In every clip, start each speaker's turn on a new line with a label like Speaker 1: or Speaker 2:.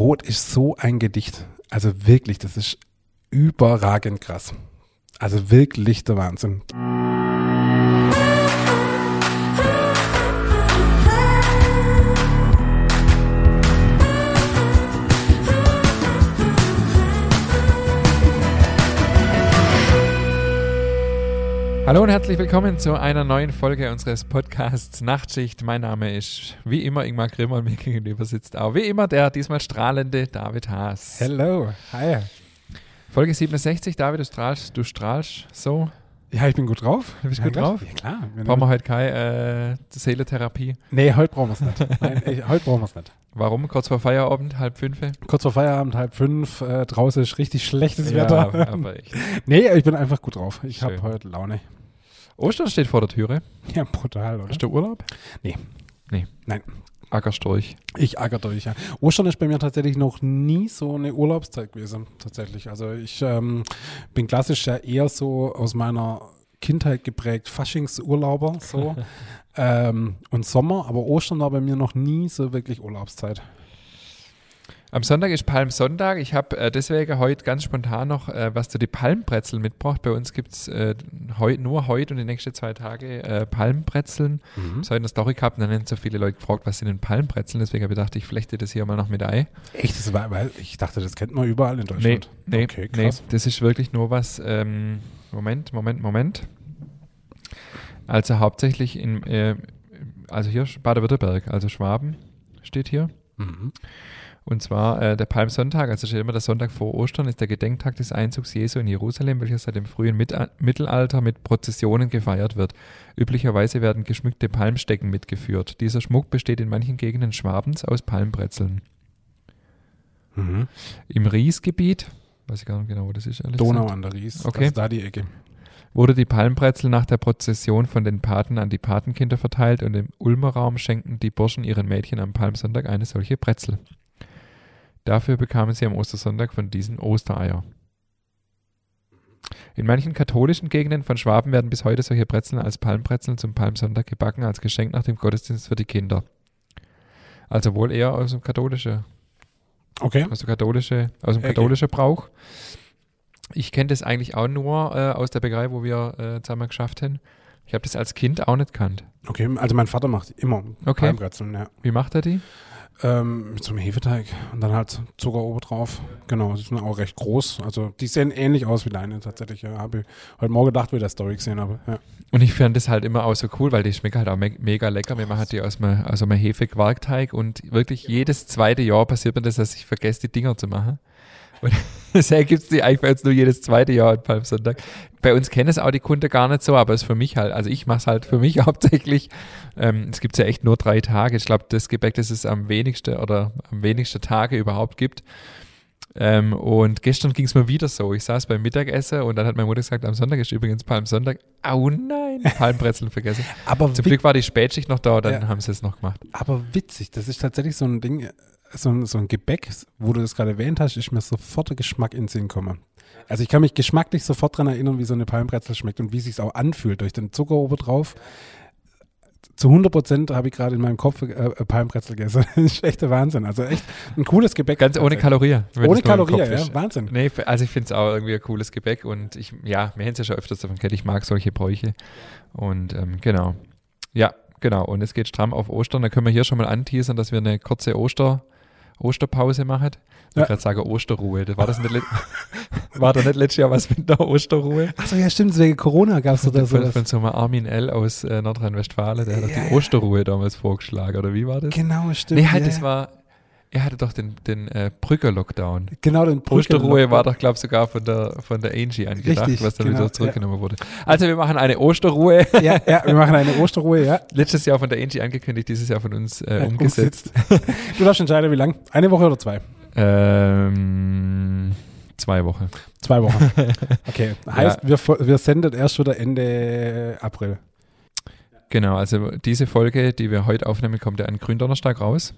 Speaker 1: Rot ist so ein Gedicht. Also wirklich, das ist überragend krass. Also wirklich der Wahnsinn.
Speaker 2: Hallo und herzlich willkommen zu einer neuen Folge unseres Podcasts Nachtschicht. Mein Name ist wie immer Ingmar Grimmer und mir gegenüber sitzt auch wie immer der diesmal strahlende David Haas.
Speaker 1: Hello, hi.
Speaker 2: Folge 67, David, du strahlst, du strahlst so.
Speaker 1: Ja, ich bin gut drauf.
Speaker 2: Du bist
Speaker 1: ja,
Speaker 2: gut drauf?
Speaker 1: Ja, klar.
Speaker 2: Brauchen wir heute keine äh, Seeletherapie?
Speaker 1: Nee, heute brauchen wir es nicht. Nein, ich, heute brauchen wir es nicht.
Speaker 2: Warum? Kurz vor Feierabend, halb fünf?
Speaker 1: Kurz vor Feierabend, halb fünf. Äh, draußen ist richtig schlechtes
Speaker 2: Ja,
Speaker 1: Wetter.
Speaker 2: aber echt.
Speaker 1: nee, ich bin einfach gut drauf. Ich habe heute Laune.
Speaker 2: Ostern steht vor der Türe.
Speaker 1: Ja, brutal, oder?
Speaker 2: Hast du Urlaub?
Speaker 1: Nee.
Speaker 2: Nee.
Speaker 1: Nein.
Speaker 2: Ackerstorch.
Speaker 1: Ich acker durch, ja. Ostern ist bei mir tatsächlich noch nie so eine Urlaubszeit gewesen, tatsächlich. Also ich ähm, bin klassisch ja eher so aus meiner Kindheit geprägt Faschingsurlauber, so. ähm, und Sommer, aber Ostern war bei mir noch nie so wirklich Urlaubszeit.
Speaker 2: Am Sonntag ist Palmsonntag. Ich habe äh, deswegen heute ganz spontan noch äh, was zu die Palmbrezeln mitgebracht. Bei uns gibt es äh, heu, nur heute und die nächsten zwei Tage äh, Palmbrezeln.
Speaker 1: Mhm.
Speaker 2: Ich habe eine Story gehabt und dann haben so viele Leute gefragt, was sind denn Palmbrezeln? Deswegen habe ich gedacht, ich flechte das hier mal noch mit ein.
Speaker 1: Echt? Das war, weil ich dachte, das kennt man überall in
Speaker 2: Nee,
Speaker 1: Deutschland.
Speaker 2: nee,
Speaker 1: Okay,
Speaker 2: nee, das ist wirklich nur was. Ähm, Moment, Moment, Moment. Also hauptsächlich in, äh, also hier Baden-Württemberg, also Schwaben steht hier.
Speaker 1: Mhm.
Speaker 2: Und zwar äh, der Palmsonntag, also steht immer der Sonntag vor Ostern, ist der Gedenktag des Einzugs Jesu in Jerusalem, welcher seit dem frühen Mit Mittelalter mit Prozessionen gefeiert wird. Üblicherweise werden geschmückte Palmstecken mitgeführt. Dieser Schmuck besteht in manchen Gegenden Schwabens aus Palmbrezeln.
Speaker 1: Mhm.
Speaker 2: Im Riesgebiet, weiß ich gar nicht genau, wo das ist,
Speaker 1: Donau an der Ries.
Speaker 2: Okay.
Speaker 1: Das ist da die Ecke.
Speaker 2: wurde die Palmbrezel nach der Prozession von den Paten an die Patenkinder verteilt und im Ulmer Raum schenkten die Burschen ihren Mädchen am Palmsonntag eine solche Brezel. Dafür bekamen sie am Ostersonntag von diesen Ostereier. In manchen katholischen Gegenden von Schwaben werden bis heute solche Brezeln als Palmbrezeln zum Palmsonntag gebacken, als Geschenk nach dem Gottesdienst für die Kinder. Also wohl eher aus dem katholischen
Speaker 1: Okay.
Speaker 2: aus katholische, aus dem
Speaker 1: Okay.
Speaker 2: katholischen Brauch. Ich kenne das eigentlich auch nur äh, aus der Bäckerei, wo wir äh, zusammen geschafft haben. Ich habe das als Kind auch nicht kannt.
Speaker 1: Okay, also mein Vater macht immer
Speaker 2: Okay.
Speaker 1: Palmbrezeln, ja.
Speaker 2: Wie macht er die?
Speaker 1: Ähm, mit so einem Hefeteig und dann halt Zucker oben drauf. Genau, die sind auch recht groß. Also die sehen ähnlich aus wie deine tatsächlich. Ja. Habe ich heute Morgen gedacht, wie ich der Story gesehen habe. Ja.
Speaker 2: Und ich fand das halt immer auch so cool, weil die schmecken halt auch me mega lecker. Wir machen die aus einem, aus einem Hefequarkteig und wirklich jedes zweite Jahr passiert mir das, dass ich vergesse, die Dinger zu machen. Und deswegen gibt es die eigentlich bei uns nur jedes zweite Jahr an Palmsonntag. Bei uns kennen es auch die Kunden gar nicht so, aber es ist für mich halt, also ich mache es halt für mich hauptsächlich. Ähm, es gibt ja echt nur drei Tage. Ich glaube, das Gebäck, das es am wenigsten oder am wenigsten Tage überhaupt gibt. Ähm, und gestern ging es mir wieder so. Ich saß beim Mittagessen und dann hat meine Mutter gesagt, am Sonntag ist übrigens Palmsonntag. Oh nein, Palmbrezeln vergessen.
Speaker 1: Aber,
Speaker 2: Zum Glück war die Spätschicht noch da, dann
Speaker 1: Ja.
Speaker 2: haben sie es noch gemacht.
Speaker 1: aber witzig, das ist tatsächlich so ein Ding, so ein, so ein Gebäck, wo du das gerade erwähnt hast, ist mir sofort der Geschmack in den Sinn gekommen. Also ich kann mich geschmacklich sofort daran erinnern, wie so eine Palmbrezel schmeckt und wie es sich auch anfühlt durch den Zucker oben drauf. Zu 100 Prozent habe ich gerade in meinem Kopf äh, äh, Palmbrezel gegessen. Das ist echt der Wahnsinn. Also echt ein cooles Gebäck.
Speaker 2: Ganz ohne. Kalorien. wenn
Speaker 1: Ohne Kalorien,
Speaker 2: Kopf
Speaker 1: ja.
Speaker 2: ist.
Speaker 1: Wahnsinn.
Speaker 2: Nee, also ich finde es auch irgendwie ein cooles Gebäck und ich, ja, wir haben es ja schon öfters davon gehört, ich mag solche Bräuche. Und ähm, genau. Ja, genau. Und es geht stramm auf Ostern. Da können wir hier schon mal anteasern, dass wir eine kurze Oster, Osterpause machen. Ich
Speaker 1: Ja.
Speaker 2: wollte gerade sagen Osterruhe. War, das nicht, war da nicht letztes Jahr was mit der Osterruhe?
Speaker 1: Achso, ja, stimmt. Wegen Corona gab es
Speaker 2: Von,
Speaker 1: sowas.
Speaker 2: von so einem Armin L. aus äh, Nordrhein-Westfalen, der hat doch
Speaker 1: Ja,
Speaker 2: die
Speaker 1: ja.
Speaker 2: Osterruhe damals vorgeschlagen, oder wie war das?
Speaker 1: Genau, stimmt.
Speaker 2: Nee, halt,
Speaker 1: ja,
Speaker 2: das
Speaker 1: ja.
Speaker 2: war, er hatte doch den, den äh, Brücker-Lockdown.
Speaker 1: Genau, den
Speaker 2: Osterruhe
Speaker 1: Brückenlock-
Speaker 2: war doch, glaube ich, sogar von der, von der Angie angedacht,
Speaker 1: Richtig,
Speaker 2: was dann
Speaker 1: genau,
Speaker 2: wieder zurückgenommen wurde. Also wir machen eine Osterruhe.
Speaker 1: Ja, ja, wir machen eine Osterruhe, ja.
Speaker 2: Letztes Jahr von der Angie angekündigt, dieses Jahr von uns äh,
Speaker 1: Ja,
Speaker 2: umgesetzt.
Speaker 1: Du darfst entscheiden, wie lang. Eine Woche oder zwei?
Speaker 2: Ähm, zwei Wochen.
Speaker 1: Zwei Wochen. Okay. Heißt, wir, fo- wir sendet erst wieder Ende April.
Speaker 2: Genau, also diese Folge, die wir heute aufnehmen, kommt ja an Gründonnerstag raus.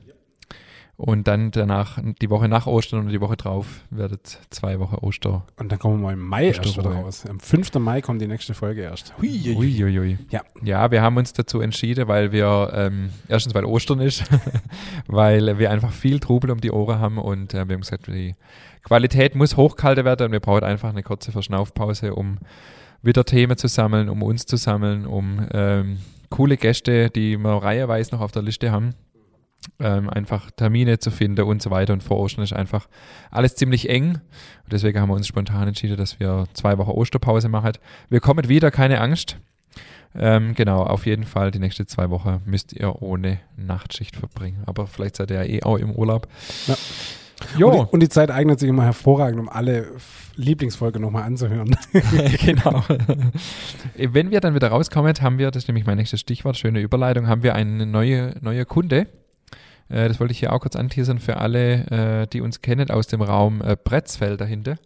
Speaker 2: Und dann danach, die Woche nach Ostern und die Woche drauf, wird zwei Wochen Oster.
Speaker 1: Und dann kommen wir mal im Mai erst wieder raus. Am 5. Mai kommt die nächste Folge erst. Hui,
Speaker 2: Uiuiui.
Speaker 1: Ja.
Speaker 2: ja, wir haben uns dazu entschieden, weil wir, ähm, erstens, weil Ostern ist, weil wir einfach viel Trubel um die Ohren haben und äh, wir haben gesagt, die Qualität muss hochgehalten werden und wir brauchen einfach eine kurze Verschnaufpause, um wieder Themen zu sammeln, um uns zu sammeln, um ähm, coole Gäste, die wir reiheweise noch auf der Liste haben, ähm, einfach Termine zu finden und so weiter. Und vor Ostern ist einfach alles ziemlich eng. Und deswegen haben wir uns spontan entschieden, dass wir zwei Wochen Osterpause machen. Wir kommen wieder, keine Angst. Ähm, genau, auf jeden Fall die nächsten zwei Wochen müsst ihr ohne Nachtschicht verbringen. Aber vielleicht seid ihr ja eh auch im Urlaub.
Speaker 1: Ja.
Speaker 2: Jo,
Speaker 1: Und, die, und die Zeit eignet sich immer hervorragend, um alle Lieblingsfolgen nochmal anzuhören.
Speaker 2: genau. Wenn wir dann wieder rauskommen, haben wir, das ist nämlich mein nächstes Stichwort, schöne Überleitung, haben wir eine neue, neue Kunde. Äh, das wollte ich hier auch kurz anteasern für alle, äh, die uns kennen aus dem Raum äh, Bretzfeld dahinter.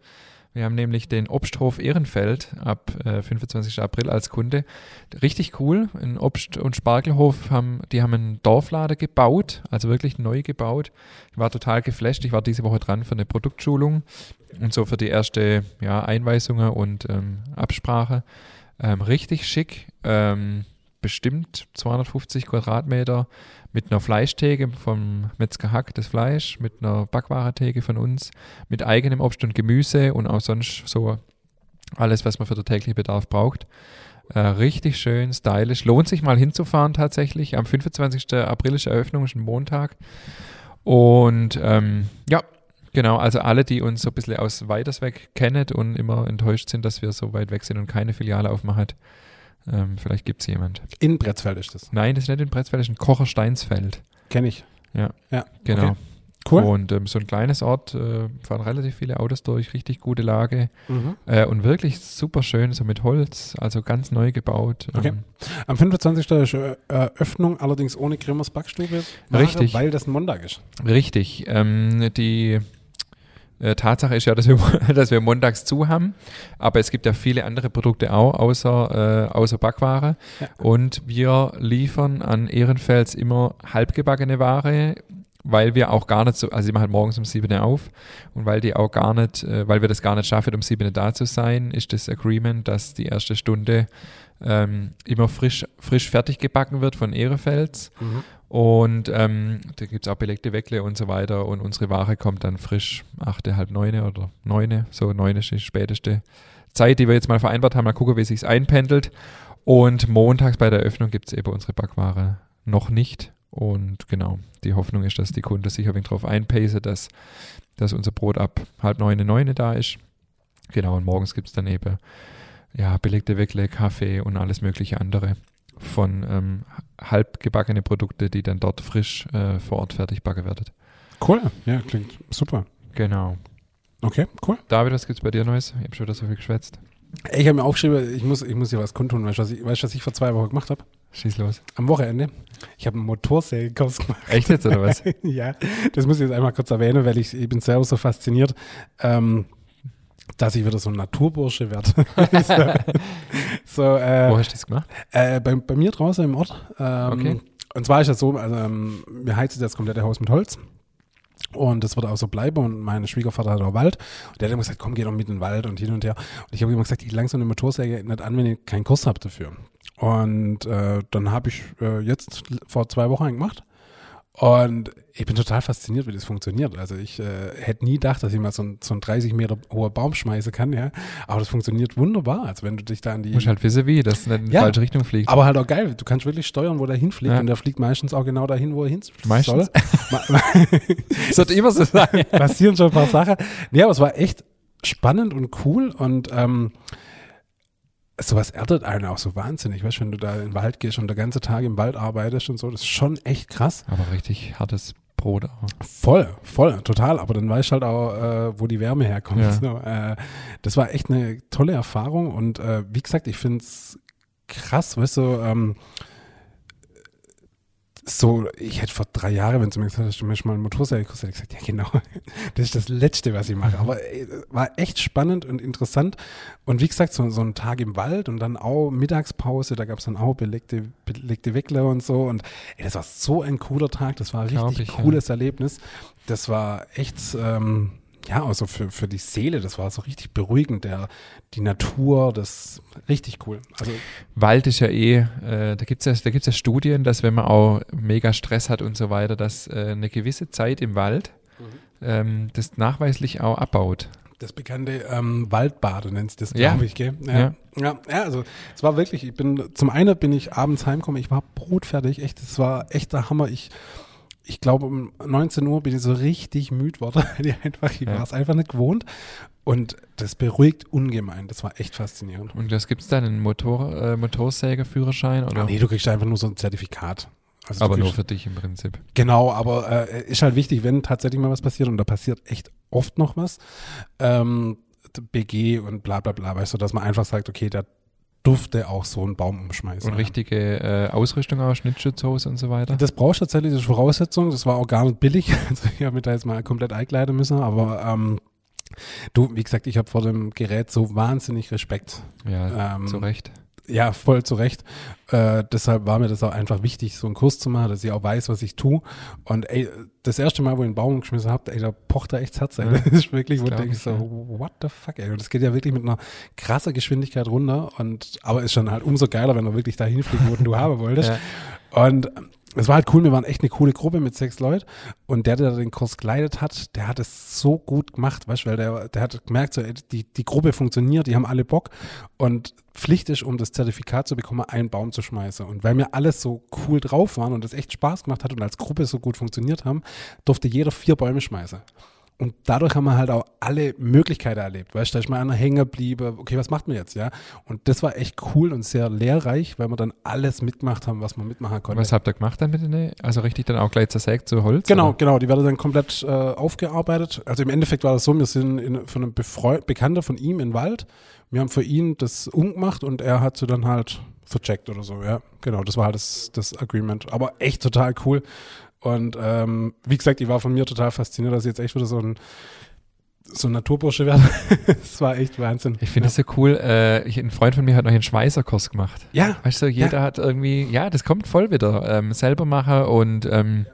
Speaker 2: Wir haben nämlich den Obsthof Ehrenfeld ab äh, 25. April als Kunde. Richtig cool. Ein Obst- und Spargelhof haben, die haben einen Dorflader gebaut, also wirklich neu gebaut. Ich war total geflasht. Ich war diese Woche dran für eine Produktschulung und so für die erste ja, Einweisungen und ähm, Absprache. Ähm, richtig schick. Ähm, bestimmt 250 Quadratmeter mit einer Fleischtheke vom Metzger Hack das Fleisch, mit einer Backwarentheke von uns, mit eigenem Obst und Gemüse und auch sonst so alles, was man für den täglichen Bedarf braucht. Äh, richtig schön, stylisch. Lohnt sich mal hinzufahren tatsächlich. Am 25. April ist Eröffnung, ist ein Montag. Und ähm, ja, genau, also alle, die uns so ein bisschen aus Weitersweg kennen und immer enttäuscht sind, dass wir so weit weg sind und keine Filiale aufmachen, ähm, vielleicht gibt es jemand.
Speaker 1: In Bretzfeld ist das.
Speaker 2: Nein, das ist nicht in Bretzfeld, das ist in Kochersteinsfeld.
Speaker 1: Kenne ich.
Speaker 2: Ja.
Speaker 1: Ja.
Speaker 2: Genau.
Speaker 1: Okay. Cool.
Speaker 2: Und ähm, so ein kleines Ort, äh, fahren relativ viele Autos durch, richtig gute Lage
Speaker 1: Mhm.
Speaker 2: äh, und wirklich super schön, so mit Holz, also ganz neu gebaut.
Speaker 1: Okay.
Speaker 2: Ähm,
Speaker 1: Am 25. ist äh, Eröffnung, allerdings ohne Grimmers Backstube.
Speaker 2: Richtig.
Speaker 1: Weil das ein Montag ist.
Speaker 2: Richtig. Ähm, die Tatsache ist ja, dass wir, dass wir montags zu haben, aber es gibt ja viele andere Produkte auch, außer, äh, außer Backware.
Speaker 1: Ja.
Speaker 2: Und wir liefern an Ehrenfels immer halbgebackene Ware, weil wir auch gar nicht so, also sie machen morgens um 7 Uhr auf und weil die auch gar nicht, äh, weil wir das gar nicht schaffen, um 7 Uhr da zu sein, ist das Agreement, dass die erste Stunde ähm, immer frisch, frisch fertig gebacken wird von Ehrefels. Und ähm, da gibt es auch belegte Weckle und so weiter. Und unsere Ware kommt dann frisch, achte, halb neune oder neune, so neune ist die späteste Zeit, die wir jetzt mal vereinbart haben. Mal gucken, wie sich einpendelt. Und montags bei der Eröffnung gibt es eben unsere Backware noch nicht. Und genau, die Hoffnung ist, dass die Kunde sich ein wenig drauf einpacen, dass, dass unser Brot ab halb neune, neune da ist. Genau, und morgens gibt es dann eben ja, belegte Weckle, Kaffee und alles mögliche andere von ähm, halbgebackene Produkte, die dann dort frisch äh, vor Ort fertig backen werden.
Speaker 1: Cool. Ja, klingt super.
Speaker 2: Genau.
Speaker 1: Okay, cool.
Speaker 2: David, was gibt's bei dir Neues? Ich habe schon wieder so viel geschwätzt.
Speaker 1: Ich habe mir aufgeschrieben, ich muss, ich muss hier was kundtun. Weißt du, was ich, weißt, was ich vor zwei Wochen gemacht habe?
Speaker 2: Schieß los.
Speaker 1: Am Wochenende. Ich habe einen Motorsägekurs gemacht.
Speaker 2: Echt jetzt oder was?
Speaker 1: ja, das muss ich jetzt einmal kurz erwähnen, weil ich, ich bin selber so fasziniert, ähm, dass ich wieder so ein Naturbursche werde. so, äh,
Speaker 2: Wo hast du das gemacht?
Speaker 1: äh, bei, bei mir draußen im Ort. Ähm,
Speaker 2: Okay.
Speaker 1: Und zwar ist das so, also, ähm, wir heizen das komplette Haus mit Holz. Und das wird auch so bleiben. Und mein Schwiegervater hat auch Wald. Und der hat immer gesagt, komm, geh doch mit in den Wald und hin und her. Und ich habe immer gesagt, ich lang so eine Motorsäge nicht an, wenn ich keinen Kurs habe dafür. Und äh, dann habe ich äh, jetzt vor zwei Wochen einen gemacht. Und ich bin total fasziniert, wie das funktioniert. Also ich äh, hätte nie gedacht, dass ich mal so ein, so ein 30 Meter hoher Baum schmeißen kann, ja. Aber das funktioniert wunderbar. Also wenn du dich da an die.
Speaker 2: Du musst halt wissen, wie, dass es nicht in die
Speaker 1: Ja.
Speaker 2: falsche Richtung fliegt.
Speaker 1: aber halt auch geil, du kannst wirklich steuern, wo der hinfliegt.
Speaker 2: Ja.
Speaker 1: Und der fliegt meistens auch genau dahin, wo er hin
Speaker 2: Meistens?
Speaker 1: soll. Ma-
Speaker 2: Das wird immer so sein.
Speaker 1: passieren schon ein paar Sachen. Nee, aber es war echt spannend und cool und ähm, sowas erdet einen auch so wahnsinnig. Weißt du, wenn du da in den Wald gehst und der ganze Tag im Wald arbeitest und so, das ist schon echt krass.
Speaker 2: Aber richtig hartes Brot auch.
Speaker 1: Voll, voll, total. Aber dann weißt du halt auch, äh, wo die Wärme herkommt.
Speaker 2: Ja.
Speaker 1: So, äh, das war echt eine tolle Erfahrung und äh, wie gesagt, ich finde es krass, weißt du, ähm, so, ich hätte vor drei Jahren, wenn du mir gesagt hast, du möchtest mal einen Motorsägekurs, hätte ich gesagt, ja genau, das ist das Letzte, was ich mache. Aber ey, war echt spannend und interessant. Und wie gesagt, so, so ein Tag im Wald und dann auch Mittagspause, da gab es dann auch belegte, belegte Weckler und so. Und ey, das war so ein cooler Tag, das war ein richtig
Speaker 2: ich,
Speaker 1: cooles Erlebnis. Das war echt, ähm, ja, also für, für die Seele, das war so richtig beruhigend, der, die Natur, das richtig cool. Also
Speaker 2: Wald ist ja eh, äh, da gibt es ja, da gibt's ja Studien, dass wenn man auch mega Stress hat und so weiter, dass äh, eine gewisse Zeit im Wald ähm, das nachweislich auch abbaut.
Speaker 1: Das bekannte ähm, Waldbade nennt sich das,
Speaker 2: Ja.
Speaker 1: glaube ich, gell? Ja. ja. Ja, also es war wirklich, ich bin, zum einen bin ich abends heimgekommen, ich war brotfertig, echt, es war echt der Hammer. Ich, ich glaube, um 19 Uhr bin ich so richtig müde worden, weil ich einfach, ich
Speaker 2: Ja.
Speaker 1: war es einfach nicht gewohnt. Und das beruhigt ungemein, das war echt faszinierend.
Speaker 2: Und das gibt es dann einen Motor, äh, Motorsägerführerschein oder?
Speaker 1: Nee, du kriegst einfach nur so ein Zertifikat. Also
Speaker 2: aber nur für dich im Prinzip.
Speaker 1: Genau, aber äh, ist halt wichtig, wenn tatsächlich mal was passiert und da passiert echt oft noch was, ähm, BG und bla bla bla, weißt du, dass man einfach sagt, okay, da durfte auch so einen Baum umschmeißen.
Speaker 2: Und richtige äh, Ausrüstung auch, Schnittschutzhose und so weiter.
Speaker 1: Das brauchst du tatsächlich, das ist Voraussetzung, das war auch gar nicht billig, also ich habe mich da jetzt mal komplett einkleiden müssen, aber ähm, du, wie gesagt, ich habe vor dem Gerät so wahnsinnig Respekt.
Speaker 2: Ja,
Speaker 1: Ähm,
Speaker 2: zu Recht.
Speaker 1: Ja, voll zu Recht. Äh, deshalb war mir das auch einfach wichtig, so einen Kurs zu machen, dass ich auch weiß, was ich tue. Und ey, das erste Mal, wo ich einen Baum geschmissen habe, ey, da pocht da echt das Herz. Ey. Das ist wirklich, wo
Speaker 2: ich,
Speaker 1: so, what the fuck, ey. Und das geht ja wirklich mit einer krasser Geschwindigkeit runter. Und aber ist schon halt umso geiler, wenn du wirklich dahin fliegen, wo du haben wolltest.
Speaker 2: Ja.
Speaker 1: Und es war halt cool, wir waren echt eine coole Gruppe mit sechs Leuten und der, der den Kurs geleitet hat, der hat es so gut gemacht, weißt du, weil der, der hat gemerkt, so, die, die Gruppe funktioniert, die haben alle Bock und Pflicht ist, um das Zertifikat zu bekommen, einen Baum zu schmeißen. Und weil wir alles so cool drauf waren und es echt Spaß gemacht hat und als Gruppe so gut funktioniert haben, durfte jeder vier Bäume schmeißen. Und dadurch haben wir halt auch alle Möglichkeiten erlebt. Weißt du, da ist mal einer hängen geblieben. Okay, was macht man jetzt, ja? Und das war echt cool und sehr lehrreich, weil wir dann alles mitgemacht haben, was man mitmachen konnte.
Speaker 2: Was habt ihr gemacht dann mit denen? Also richtig dann auch gleich zersägt zu Holz?
Speaker 1: Genau,
Speaker 2: Oder?
Speaker 1: genau. Die werden dann komplett äh, aufgearbeitet. Also im Endeffekt war das so, wir sind in, von einem Befreu Bekannter von ihm in Wald. Wir haben für ihn das umgemacht und er hat sie dann halt vercheckt oder so, ja. Genau, das war halt das, das Agreement. Aber echt total cool. Und ähm, wie gesagt, ich war von mir total fasziniert, dass ich jetzt echt wieder so ein, so ein Naturbursche werde. Es war echt Wahnsinn.
Speaker 2: Ich finde
Speaker 1: ja.
Speaker 2: es so cool. Äh, ich, ein Freund von mir hat noch einen Schweißerkurs gemacht.
Speaker 1: Ja,
Speaker 2: Weißt du, jeder hat irgendwie, ja, das kommt voll wieder. Ähm, selber machen und ähm,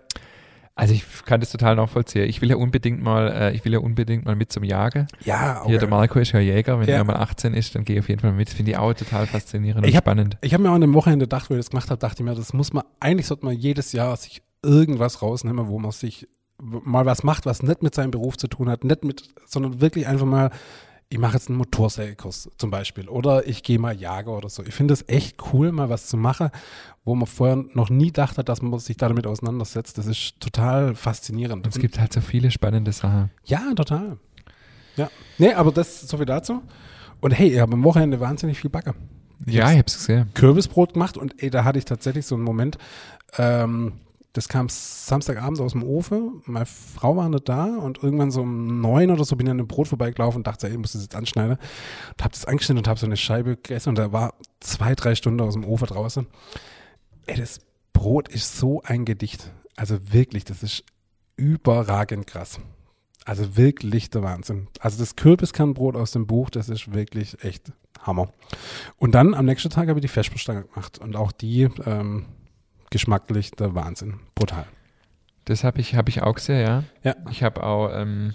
Speaker 2: also ich kann das total nachvollziehen. Ich will ja unbedingt mal, äh, ich will ja unbedingt mal mit zum Jagen.
Speaker 1: ja,
Speaker 2: Hier,
Speaker 1: okay.
Speaker 2: der Marco ist ja Jäger, wenn
Speaker 1: Ja.
Speaker 2: er mal 18 ist, dann gehe ich auf jeden Fall mit. Das finde ich auch total faszinierend
Speaker 1: Ich
Speaker 2: und
Speaker 1: hab-
Speaker 2: spannend.
Speaker 1: Ich habe mir auch an dem Wochenende gedacht, wo ich das gemacht habe, dachte ich mir, das muss man, eigentlich sollte man jedes Jahr sich irgendwas rausnehmen, wo man sich mal was macht, was nicht mit seinem Beruf zu tun hat, nicht mit, sondern wirklich einfach mal, ich mache jetzt einen Motorsägekurs zum Beispiel oder ich gehe mal jagen oder so. Ich finde es echt cool, mal was zu machen, wo man vorher noch nie dachte, dass man sich damit auseinandersetzt. Das ist total faszinierend.
Speaker 2: Und es gibt halt so viele spannende Sachen.
Speaker 1: Ja, total. Ja. Nee, aber das so viel dazu. Und hey, ich habe am Wochenende wahnsinnig viel Backe.
Speaker 2: Ja, ich habe es gesehen.
Speaker 1: Kürbisbrot gemacht und ey, da hatte ich tatsächlich so einen Moment, ähm, das kam Samstagabend aus dem Ofen, meine Frau war nicht da und irgendwann so um neun oder so bin ich an dem Brot vorbeigelaufen und dachte, ey, ich muss das jetzt anschneiden. Und hab das angeschnitten und hab so eine Scheibe gegessen und da war zwei, drei Stunden aus dem Ofen draußen. Ey, das Brot ist so ein Gedicht. Also wirklich, das ist überragend krass. Also wirklich der Wahnsinn. Also das Kürbiskernbrot aus dem Buch, das ist wirklich echt Hammer. Und dann am nächsten Tag habe ich die Vesperstange gemacht und auch die ähm, geschmacklich der Wahnsinn. Brutal.
Speaker 2: Das habe ich, hab ich auch gesehen, ja.
Speaker 1: Ja.
Speaker 2: Ich habe auch, ähm,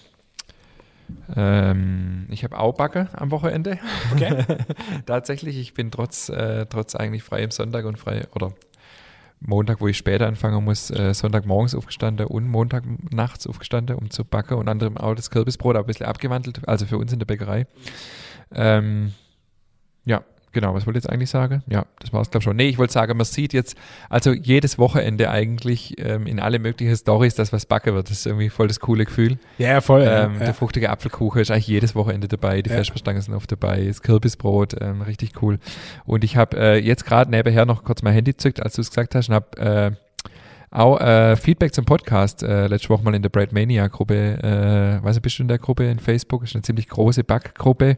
Speaker 2: ähm, ich habe auch Backe am Wochenende.
Speaker 1: Okay.
Speaker 2: Tatsächlich, ich bin trotz, äh, trotz eigentlich frei am Sonntag und frei, oder Montag, wo ich später anfangen muss, äh, Sonntagmorgens aufgestanden und Montag nachts aufgestanden, um zu backen. Unter anderem auch das Kürbisbrot, auch ein bisschen abgewandelt, also für uns in der Bäckerei. Ähm, ja, genau, was wollte ich jetzt eigentlich sagen? Ja, das war es, glaube ich, schon. Nee, ich wollte sagen, man sieht jetzt, also jedes Wochenende eigentlich ähm, in alle möglichen Stories, dass was backen wird. Das ist irgendwie voll das coole Gefühl.
Speaker 1: Ja, voll.
Speaker 2: Ähm,
Speaker 1: ja.
Speaker 2: Der fruchtige Apfelkuchen ist eigentlich jedes Wochenende dabei. Die
Speaker 1: Ja.
Speaker 2: Vesperstangen sind oft dabei. Das Kürbisbrot, ähm, richtig cool. Und ich habe äh, jetzt gerade nebenher noch kurz mein Handy zückt, als du es gesagt hast, und habe äh, auch äh, Feedback zum Podcast äh, letzte Woche mal in der Breadmania-Gruppe. Äh, weiß nicht, bist du in der Gruppe in Facebook? Ist eine ziemlich große Backgruppe.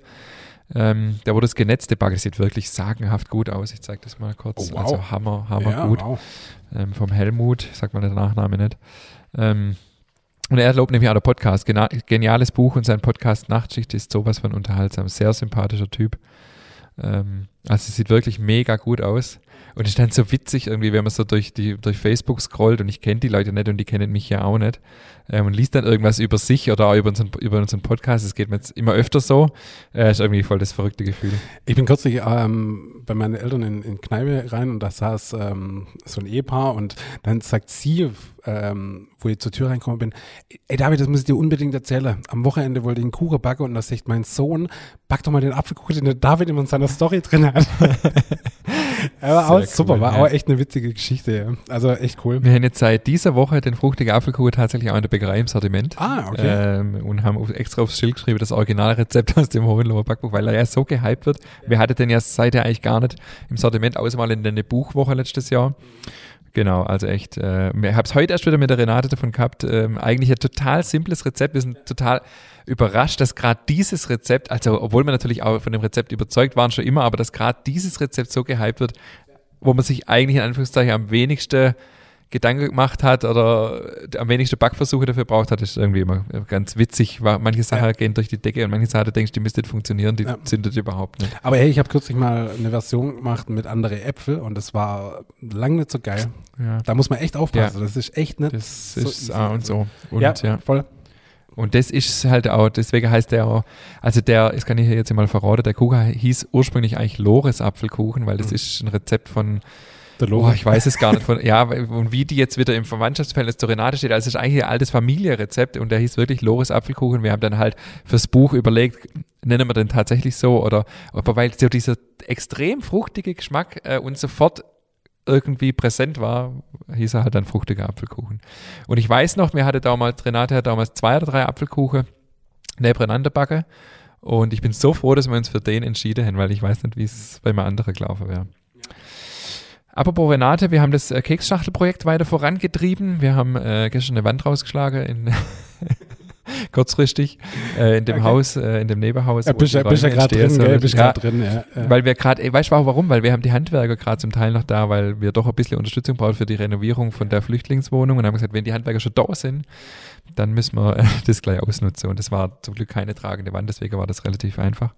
Speaker 2: Ähm, da wurde das genetzte das sieht wirklich sagenhaft gut aus. Ich zeige das mal kurz.
Speaker 1: Oh, wow.
Speaker 2: Also Hammer, Hammer
Speaker 1: Ja,
Speaker 2: gut.
Speaker 1: wow.
Speaker 2: Ähm, vom Helmut, sagt man den Nachname nicht. Ähm, und er lobt nämlich auch der Podcast. Gena geniales Buch und sein Podcast Nachtschicht ist sowas von unterhaltsam. Sehr sympathischer Typ. Ähm, also es sieht wirklich mega gut aus. Und es ist dann so witzig irgendwie, wenn man so durch, die, durch Facebook scrollt und ich kenne die Leute nicht und die kennen mich ja auch nicht ähm, und liest dann irgendwas über sich oder auch über unseren, über unseren Podcast. Das geht mir jetzt immer öfter so. Äh, ist irgendwie voll das verrückte Gefühl.
Speaker 1: Ich bin kürzlich ähm, bei meinen Eltern in, in Kneipe rein und da saß ähm, so ein Ehepaar und dann sagt sie, ähm, wo ich zur Tür reingekommen bin, ey David, das muss ich dir unbedingt erzählen. Am Wochenende wollte ich einen Kuchen backen und da sagt mein Sohn, back doch mal den Apfelkuchen, den der David immer in seiner Story drin hat. War auch super,
Speaker 2: cool,
Speaker 1: war
Speaker 2: ja.
Speaker 1: auch echt eine witzige Geschichte. Ja. Also echt cool.
Speaker 2: Wir haben jetzt seit dieser Woche den fruchtigen Apfelkuchen tatsächlich auch in der Bäckerei im Sortiment.
Speaker 1: Ah, okay.
Speaker 2: Ähm, und haben extra aufs Schild geschrieben, das Originalrezept aus dem Hohenloher Backbuch, weil er ja so gehypt wird. Wir hatten den ja seither eigentlich gar nicht im Sortiment, außer mal in der Buchwoche letztes Jahr. Genau, also echt. Äh, ich habe es heute erst wieder mit der Renate davon gehabt. Ähm, eigentlich ein total simples Rezept. Wir sind total überrascht, dass gerade dieses Rezept, also obwohl wir natürlich auch von dem Rezept überzeugt waren schon immer, aber dass gerade dieses Rezept so gehypt wird, wo man sich eigentlich in Anführungszeichen am wenigsten Gedanken gemacht hat oder am wenigsten Backversuche dafür braucht hat, ist irgendwie immer ganz witzig. Manche Sachen
Speaker 1: Ja.
Speaker 2: gehen durch die Decke und manche Sachen, du denkst, die müsste nicht funktionieren, die
Speaker 1: Ja.
Speaker 2: zündet überhaupt nicht.
Speaker 1: Aber hey, ich habe kürzlich mal eine Version gemacht mit andere Äpfel und das war lang nicht so geil.
Speaker 2: Ja,
Speaker 1: Da muss man echt aufpassen. Das ist echt nicht
Speaker 2: das
Speaker 1: so
Speaker 2: ist. A und so. Und,
Speaker 1: ja,
Speaker 2: ja.
Speaker 1: voll.
Speaker 2: Und das ist halt auch, deswegen heißt der auch, also der, das kann ich hier jetzt mal verraten, der Kuchen hieß ursprünglich eigentlich Lores Apfelkuchen, weil das
Speaker 1: Mhm.
Speaker 2: ist ein Rezept von,
Speaker 1: Der
Speaker 2: oh,
Speaker 1: Lore.
Speaker 2: ich weiß es gar nicht, von, ja, und wie die jetzt wieder im Verwandtschaftsverhältnis zur Renate steht, also es ist eigentlich ein altes Familienrezept und der hieß wirklich Lores Apfelkuchen. Wir haben dann halt fürs Buch überlegt, nennen wir den tatsächlich so oder, aber weil so dieser extrem fruchtige Geschmack äh, uns sofort irgendwie präsent war, hieß er halt dann fruchtiger Apfelkuchen. Und ich weiß noch, mir hatte damals, Renate hat damals zwei oder drei Apfelkuchen nebeneinander backen. Und ich bin so froh, dass wir uns für den entschieden haben, weil ich weiß nicht, wie es bei einem anderen gelaufen wäre. Apropos Renate, wir haben das äh, Keksschachtelprojekt weiter vorangetrieben. Wir haben äh, gestern eine Wand rausgeschlagen in kurzfristig äh, in dem
Speaker 1: Okay.
Speaker 2: Haus, äh, in dem Nebenhaus.
Speaker 1: Ja, bist ja, gerade drin, gell?
Speaker 2: sollen.
Speaker 1: Bist
Speaker 2: Ja,
Speaker 1: drin, ja. ja.
Speaker 2: weil wir gerade, ey, weißt du auch warum? Weil wir haben die Handwerker gerade zum Teil noch da, weil wir doch ein bisschen Unterstützung brauchen für die Renovierung von der Flüchtlingswohnung und haben gesagt, wenn die Handwerker schon da sind, dann müssen wir äh, das gleich ausnutzen. Und das war zum Glück keine tragende Wand, deswegen war das relativ einfach.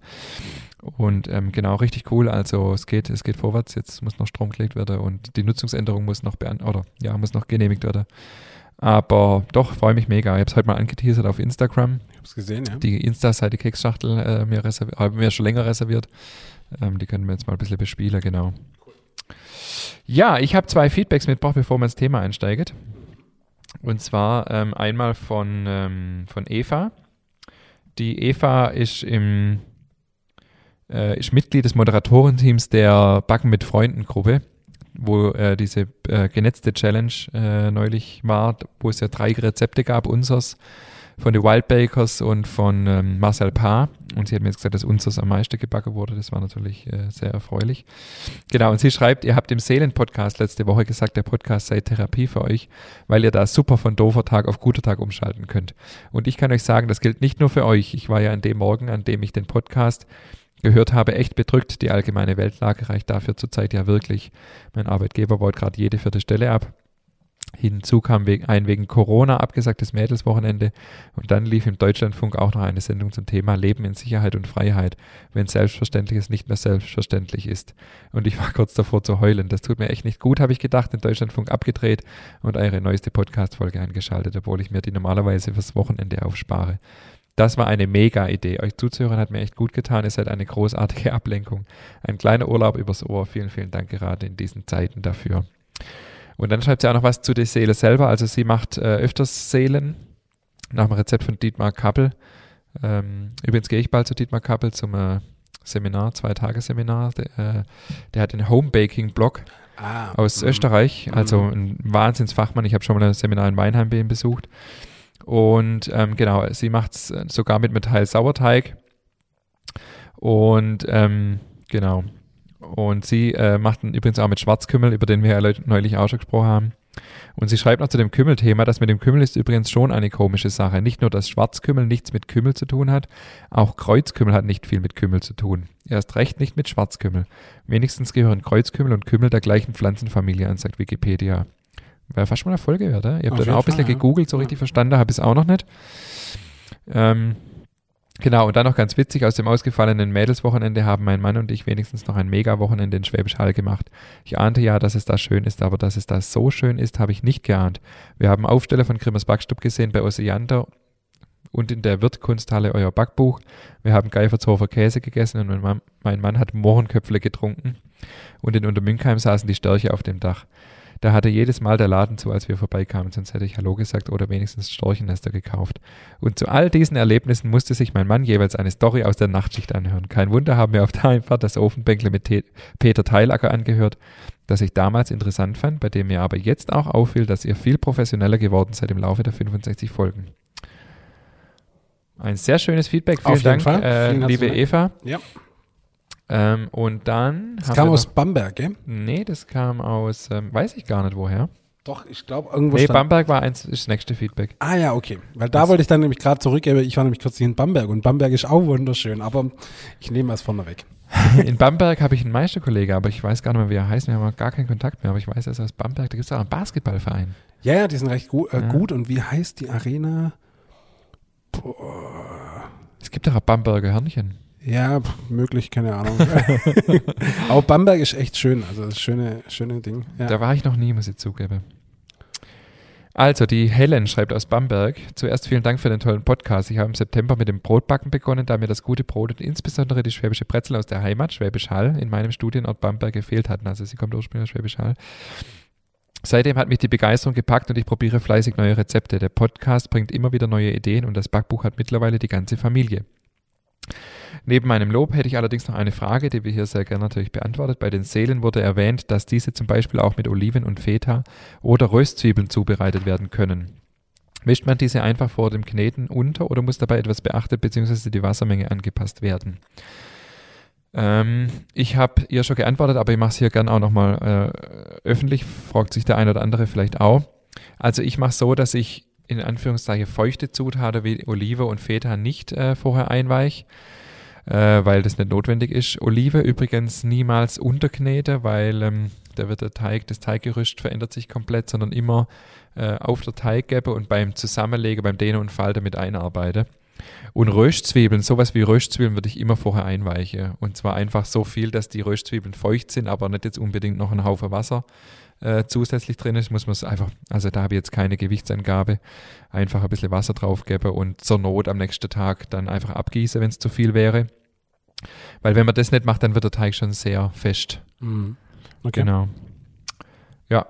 Speaker 2: Und ähm, genau, richtig cool. Also es geht, es geht vorwärts, jetzt muss noch Strom gelegt werden und die Nutzungsänderung muss noch bean oder ja, muss noch genehmigt werden. Aber doch, freue mich mega. Ich habe es heute mal angeteasert auf Instagram
Speaker 1: ich hab's gesehen, ja.
Speaker 2: die Insta-Seite Keksschachtel äh, mir haben wir schon länger reserviert. Ähm, die können wir jetzt mal ein bisschen bespielen, genau. Ja, ich habe zwei Feedbacks mitgebracht, bevor wir ins Thema einsteigt. Und zwar ähm, einmal von, ähm, von Eva. Die Eva ist im äh, ist Mitglied des Moderatorenteams der Backen mit Freunden Gruppe, wo äh, diese äh, genetzte Challenge äh, neulich war, wo es ja drei Rezepte gab, unseres von den Wild Bakers und von ähm, Marcel Paar. Und sie hat mir jetzt gesagt, dass unseres am meisten gebacken wurde. Das war natürlich äh, sehr erfreulich. Genau, und sie schreibt, ihr habt im Seelen-Podcast letzte Woche gesagt, der Podcast sei Therapie für euch, weil ihr da super von doofer Tag auf guter Tag umschalten könnt. Und ich kann euch sagen, das gilt nicht nur für euch. Ich war ja an dem Morgen, an dem ich den Podcast gehört habe, echt bedrückt. Die allgemeine Weltlage reicht dafür zurzeit ja wirklich. Mein Arbeitgeber baut gerade jede vierte Stelle ab. Hinzu kam ein wegen Corona abgesagtes Mädelswochenende und dann lief im Deutschlandfunk auch noch eine Sendung zum Thema Leben in Sicherheit und Freiheit, wenn Selbstverständliches nicht mehr selbstverständlich ist. Und ich war kurz davor zu heulen. Das tut mir echt nicht gut, habe ich gedacht, den Deutschlandfunk abgedreht und eure neueste Podcast-Folge eingeschaltet, obwohl ich mir die normalerweise fürs Wochenende aufspare. Das war eine mega Idee. Euch zuzuhören hat mir echt gut getan. Ihr seid eine großartige Ablenkung. Ein kleiner Urlaub übers Ohr. Vielen, vielen Dank gerade in diesen Zeiten dafür. Und dann schreibt sie auch noch was zu der Seele selber. Also sie macht äh, öfters Seelen nach dem Rezept von Dietmar Kappel. Ähm, übrigens gehe ich bald zu Dietmar Kappel zum äh, Seminar, Zwei-Tage-Seminar. Der, äh, der hat einen Homebaking-Blog
Speaker 1: Ah,
Speaker 2: aus
Speaker 1: mhm.
Speaker 2: Österreich, also
Speaker 1: Mhm.
Speaker 2: ein Wahnsinnsfachmann. Ich habe schon mal ein Seminar in Weinheim bei ihm besucht. Und ähm, genau, sie macht es sogar mit Metall Sauerteig. Und ähm, genau. Und sie äh, macht übrigens auch mit Schwarzkümmel, über den wir ja neulich auch schon gesprochen haben. Und sie schreibt noch zu dem Kümmelthema, das mit dem Kümmel ist übrigens schon eine komische Sache. Nicht nur, dass Schwarzkümmel nichts mit Kümmel zu tun hat, auch Kreuzkümmel hat nicht viel mit Kümmel zu tun. Erst recht nicht mit Schwarzkümmel. Wenigstens gehören Kreuzkümmel und Kümmel der gleichen Pflanzenfamilie an, sagt Wikipedia. Wäre fast mal eine Folge wert, Ihr habt
Speaker 1: Auf
Speaker 2: dann auch ein bisschen
Speaker 1: ja.
Speaker 2: gegoogelt, so richtig verstanden habe ich es auch noch nicht. Ähm, Genau, und dann noch ganz witzig, aus dem ausgefallenen Mädelswochenende haben mein Mann und ich wenigstens noch ein Mega-Wochenende in Schwäbisch Hall gemacht. Ich ahnte ja, dass es da schön ist, aber dass es da so schön ist, habe ich nicht geahnt. Wir haben Aufsteller von Grimmers Backstub gesehen bei Ossiander und in der Wirtkunsthalle euer Backbuch. Wir haben Geifertshofer Käse gegessen und mein Mann, mein Mann hat Mohrenköpfle getrunken. Und in Untermünkheim saßen die Störche auf dem Dach. Da hatte jedes Mal der Laden zu, als wir vorbeikamen, sonst hätte ich Hallo gesagt oder wenigstens Storchennester gekauft. Und zu all diesen Erlebnissen musste sich mein Mann jeweils eine Story aus der Nachtschicht anhören. Kein Wunder haben wir auf der Einfahrt das Ofenbänkle mit Te Peter Teilacker angehört, das ich damals interessant fand, bei dem mir aber jetzt auch auffiel, dass ihr viel professioneller geworden seid im Laufe der 65 Folgen. Ein sehr schönes Feedback. Vielen Dank, äh, liebe
Speaker 1: herzlichen
Speaker 2: Eva.
Speaker 1: Ja.
Speaker 2: Ähm, und dann.
Speaker 1: Das kam aus
Speaker 2: noch-
Speaker 1: Bamberg, gell?
Speaker 2: Nee, das kam aus, ähm, weiß ich gar nicht woher.
Speaker 1: Doch, ich glaube, irgendwo
Speaker 2: Nee,
Speaker 1: stand-
Speaker 2: Bamberg war eins, ist das nächste Feedback.
Speaker 1: Ah ja, okay. Weil da wollte ich dann nämlich gerade zurückgeben. Ich war nämlich kürzlich in Bamberg und Bamberg ist auch wunderschön, aber ich nehme es vorne weg.
Speaker 2: In Bamberg habe ich einen Meisterkollege, aber ich weiß gar nicht mehr, wie er heißt. Wir haben auch gar keinen Kontakt mehr, aber ich weiß, er ist aus Bamberg. Da gibt es auch einen Basketballverein.
Speaker 1: Ja, ja, die sind recht gu äh,
Speaker 2: Ja.
Speaker 1: gut. Und wie heißt die Arena?
Speaker 2: Es gibt auch ein Bamberger Hörnchen.
Speaker 1: Ja, möglich, keine Ahnung. aber Bamberg ist echt schön. Also das schöne, schöne Ding. Ja.
Speaker 2: Da war ich noch nie, muss ich zugeben. Also, die Helen schreibt aus Bamberg. Zuerst vielen Dank für den tollen Podcast. Ich habe im September mit dem Brotbacken begonnen, da mir das gute Brot und insbesondere die schwäbische Brezel aus der Heimat, Schwäbisch Hall, in meinem Studienort Bamberg gefehlt hatten. Also, sie kommt ursprünglich aus Schwäbisch Hall. Seitdem hat mich die Begeisterung gepackt und ich probiere fleißig neue Rezepte. Der Podcast bringt immer wieder neue Ideen und das Backbuch hat mittlerweile die ganze Familie. Neben meinem Lob hätte ich allerdings noch eine Frage, die wir hier sehr gerne natürlich beantwortet. Bei den Seelen wurde erwähnt, dass diese zum Beispiel auch mit Oliven und Feta oder Röstzwiebeln zubereitet werden können. Mischt man diese einfach vor dem Kneten unter oder muss dabei etwas beachtet bzw. die Wassermenge angepasst werden? Ähm, ich habe ihr schon geantwortet, aber ich mache es hier gern auch nochmal äh, öffentlich, fragt sich der eine oder andere vielleicht auch. Also ich mache so, dass ich in Anführungszeichen feuchte Zutaten wie Olive und Feta nicht äh, vorher einweich, äh, weil das nicht notwendig ist. Olive übrigens niemals unterknete, weil ähm, da wird der Teig, das Teiggerüst verändert sich komplett, sondern immer äh, auf der Teiggebe und beim Zusammenlegen, beim Dehnen und Falten mit einarbeite. Und Röstzwiebeln, sowas wie Röstzwiebeln würde ich immer vorher einweichen. Und zwar einfach so viel, dass die Röstzwiebeln feucht sind, aber nicht jetzt unbedingt noch ein Haufen Wasser äh, zusätzlich drin ist. Muss man es einfach, also da habe ich jetzt keine Gewichtsangabe, einfach ein bisschen Wasser drauf geben und zur Not am nächsten Tag dann einfach abgießen, wenn es zu viel wäre. Weil wenn man das nicht macht, dann wird der Teig schon sehr fest.
Speaker 1: Mhm. Okay.
Speaker 2: Genau. Ja,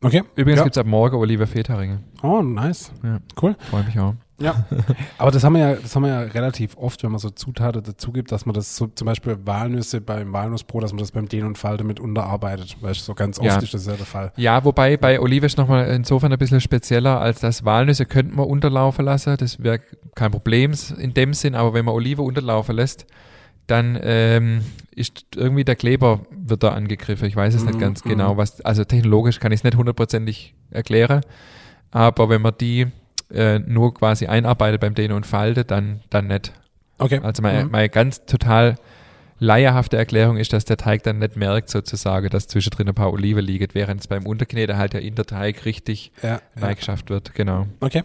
Speaker 1: Okay.
Speaker 2: übrigens
Speaker 1: ja.
Speaker 2: gibt es ab morgen Oliver Feta-Ringe.
Speaker 1: Oh, nice.
Speaker 2: Ja.
Speaker 1: Cool.
Speaker 2: Freue mich auch.
Speaker 1: Ja. Aber das haben wir ja, das haben wir ja relativ oft, wenn man so Zutaten dazu gibt, dass man das so zum Beispiel Walnüsse beim Walnussbrot, dass man das beim Dehnen und Falte mit unterarbeitet. Weil so ganz oft
Speaker 2: Ja.
Speaker 1: ist das ja der Fall.
Speaker 2: Ja, wobei bei Olive ist nochmal insofern ein bisschen spezieller, als das Walnüsse könnte man unterlaufen lassen. Das wäre kein Problem in dem Sinn, aber wenn man Olive unterlaufen lässt, dann ähm, ist irgendwie der Kleber wird da angegriffen. Ich weiß es nicht
Speaker 1: Mhm,
Speaker 2: ganz
Speaker 1: mhm.
Speaker 2: genau, was, also technologisch kann ich es nicht hundertprozentig erklären, aber wenn man die äh, nur quasi einarbeitet beim Dehnen und Falte, dann, dann nicht.
Speaker 1: Okay.
Speaker 2: Also meine,
Speaker 1: Mhm.
Speaker 2: meine ganz total laierhafte Erklärung ist, dass der Teig dann nicht merkt sozusagen, dass zwischendrin ein paar Oliven liegen, während es beim Unterkneten halt ja in der Teig richtig
Speaker 1: Ja, ja.
Speaker 2: wird. Genau.
Speaker 1: Okay.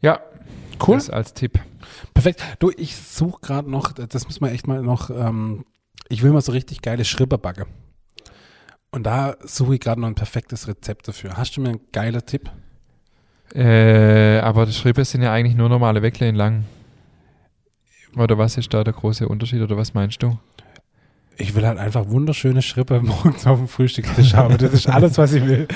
Speaker 2: Ja,
Speaker 1: Cool.
Speaker 2: das als Tipp.
Speaker 1: Perfekt. Du, ich suche gerade noch, das müssen wir echt mal noch, ähm, ich will mal so richtig geile Schribber backen. Und da suche ich gerade noch ein perfektes Rezept dafür. Hast du mir einen geilen Tipp?
Speaker 2: Äh, aber die Schrippe sind ja eigentlich nur normale Wecklein lang. Oder was ist da der große Unterschied oder was meinst du?
Speaker 1: Ich will halt einfach wunderschöne Schrippe morgens auf dem Frühstückstisch haben. Das ist alles, was ich will.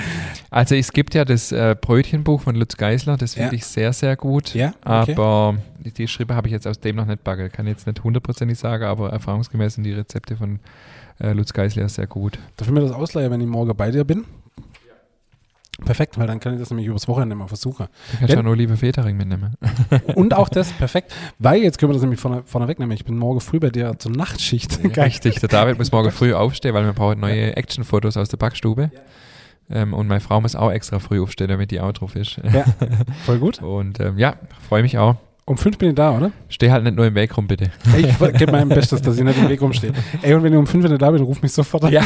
Speaker 2: Also es gibt ja das äh, Brötchenbuch von Lutz Geisler, das finde
Speaker 1: Ja.
Speaker 2: ich sehr, sehr gut.
Speaker 1: Ja, okay.
Speaker 2: Aber die, Schrippe habe ich jetzt aus dem noch nicht backe. Kann jetzt nicht hundertprozentig sagen, aber erfahrungsgemäß sind die Rezepte von äh, Lutz Geisler sehr gut.
Speaker 1: Darf ich mir das ausleihen, wenn ich morgen bei dir bin? Perfekt, weil dann kann ich das nämlich übers Wochenende mal versuchen.
Speaker 2: Du
Speaker 1: Denn-
Speaker 2: auch nur Olive Fetering mitnehmen.
Speaker 1: Und auch das, perfekt, weil jetzt können wir das nämlich vorne, vorne wegnehmen. Ich bin morgen früh bei dir zur Nachtschicht. Geil.
Speaker 2: Richtig, der David muss morgen früh aufstehen, weil wir brauchen neue Actionfotos aus der Backstube. Ähm, und meine Frau muss auch extra früh aufstehen, damit die auch drauf ist.
Speaker 1: Ja, voll gut.
Speaker 2: Und ähm, ja, freue mich auch.
Speaker 1: Um fünf bin ich da, oder?
Speaker 2: Steh halt nicht nur im Weg rum, bitte.
Speaker 1: Ey, ich gebe mein Bestes, dass ich nicht im Weg rumstehe. Ey, und wenn ich um fünf nicht da bin, ruf mich sofort an.
Speaker 2: Ja,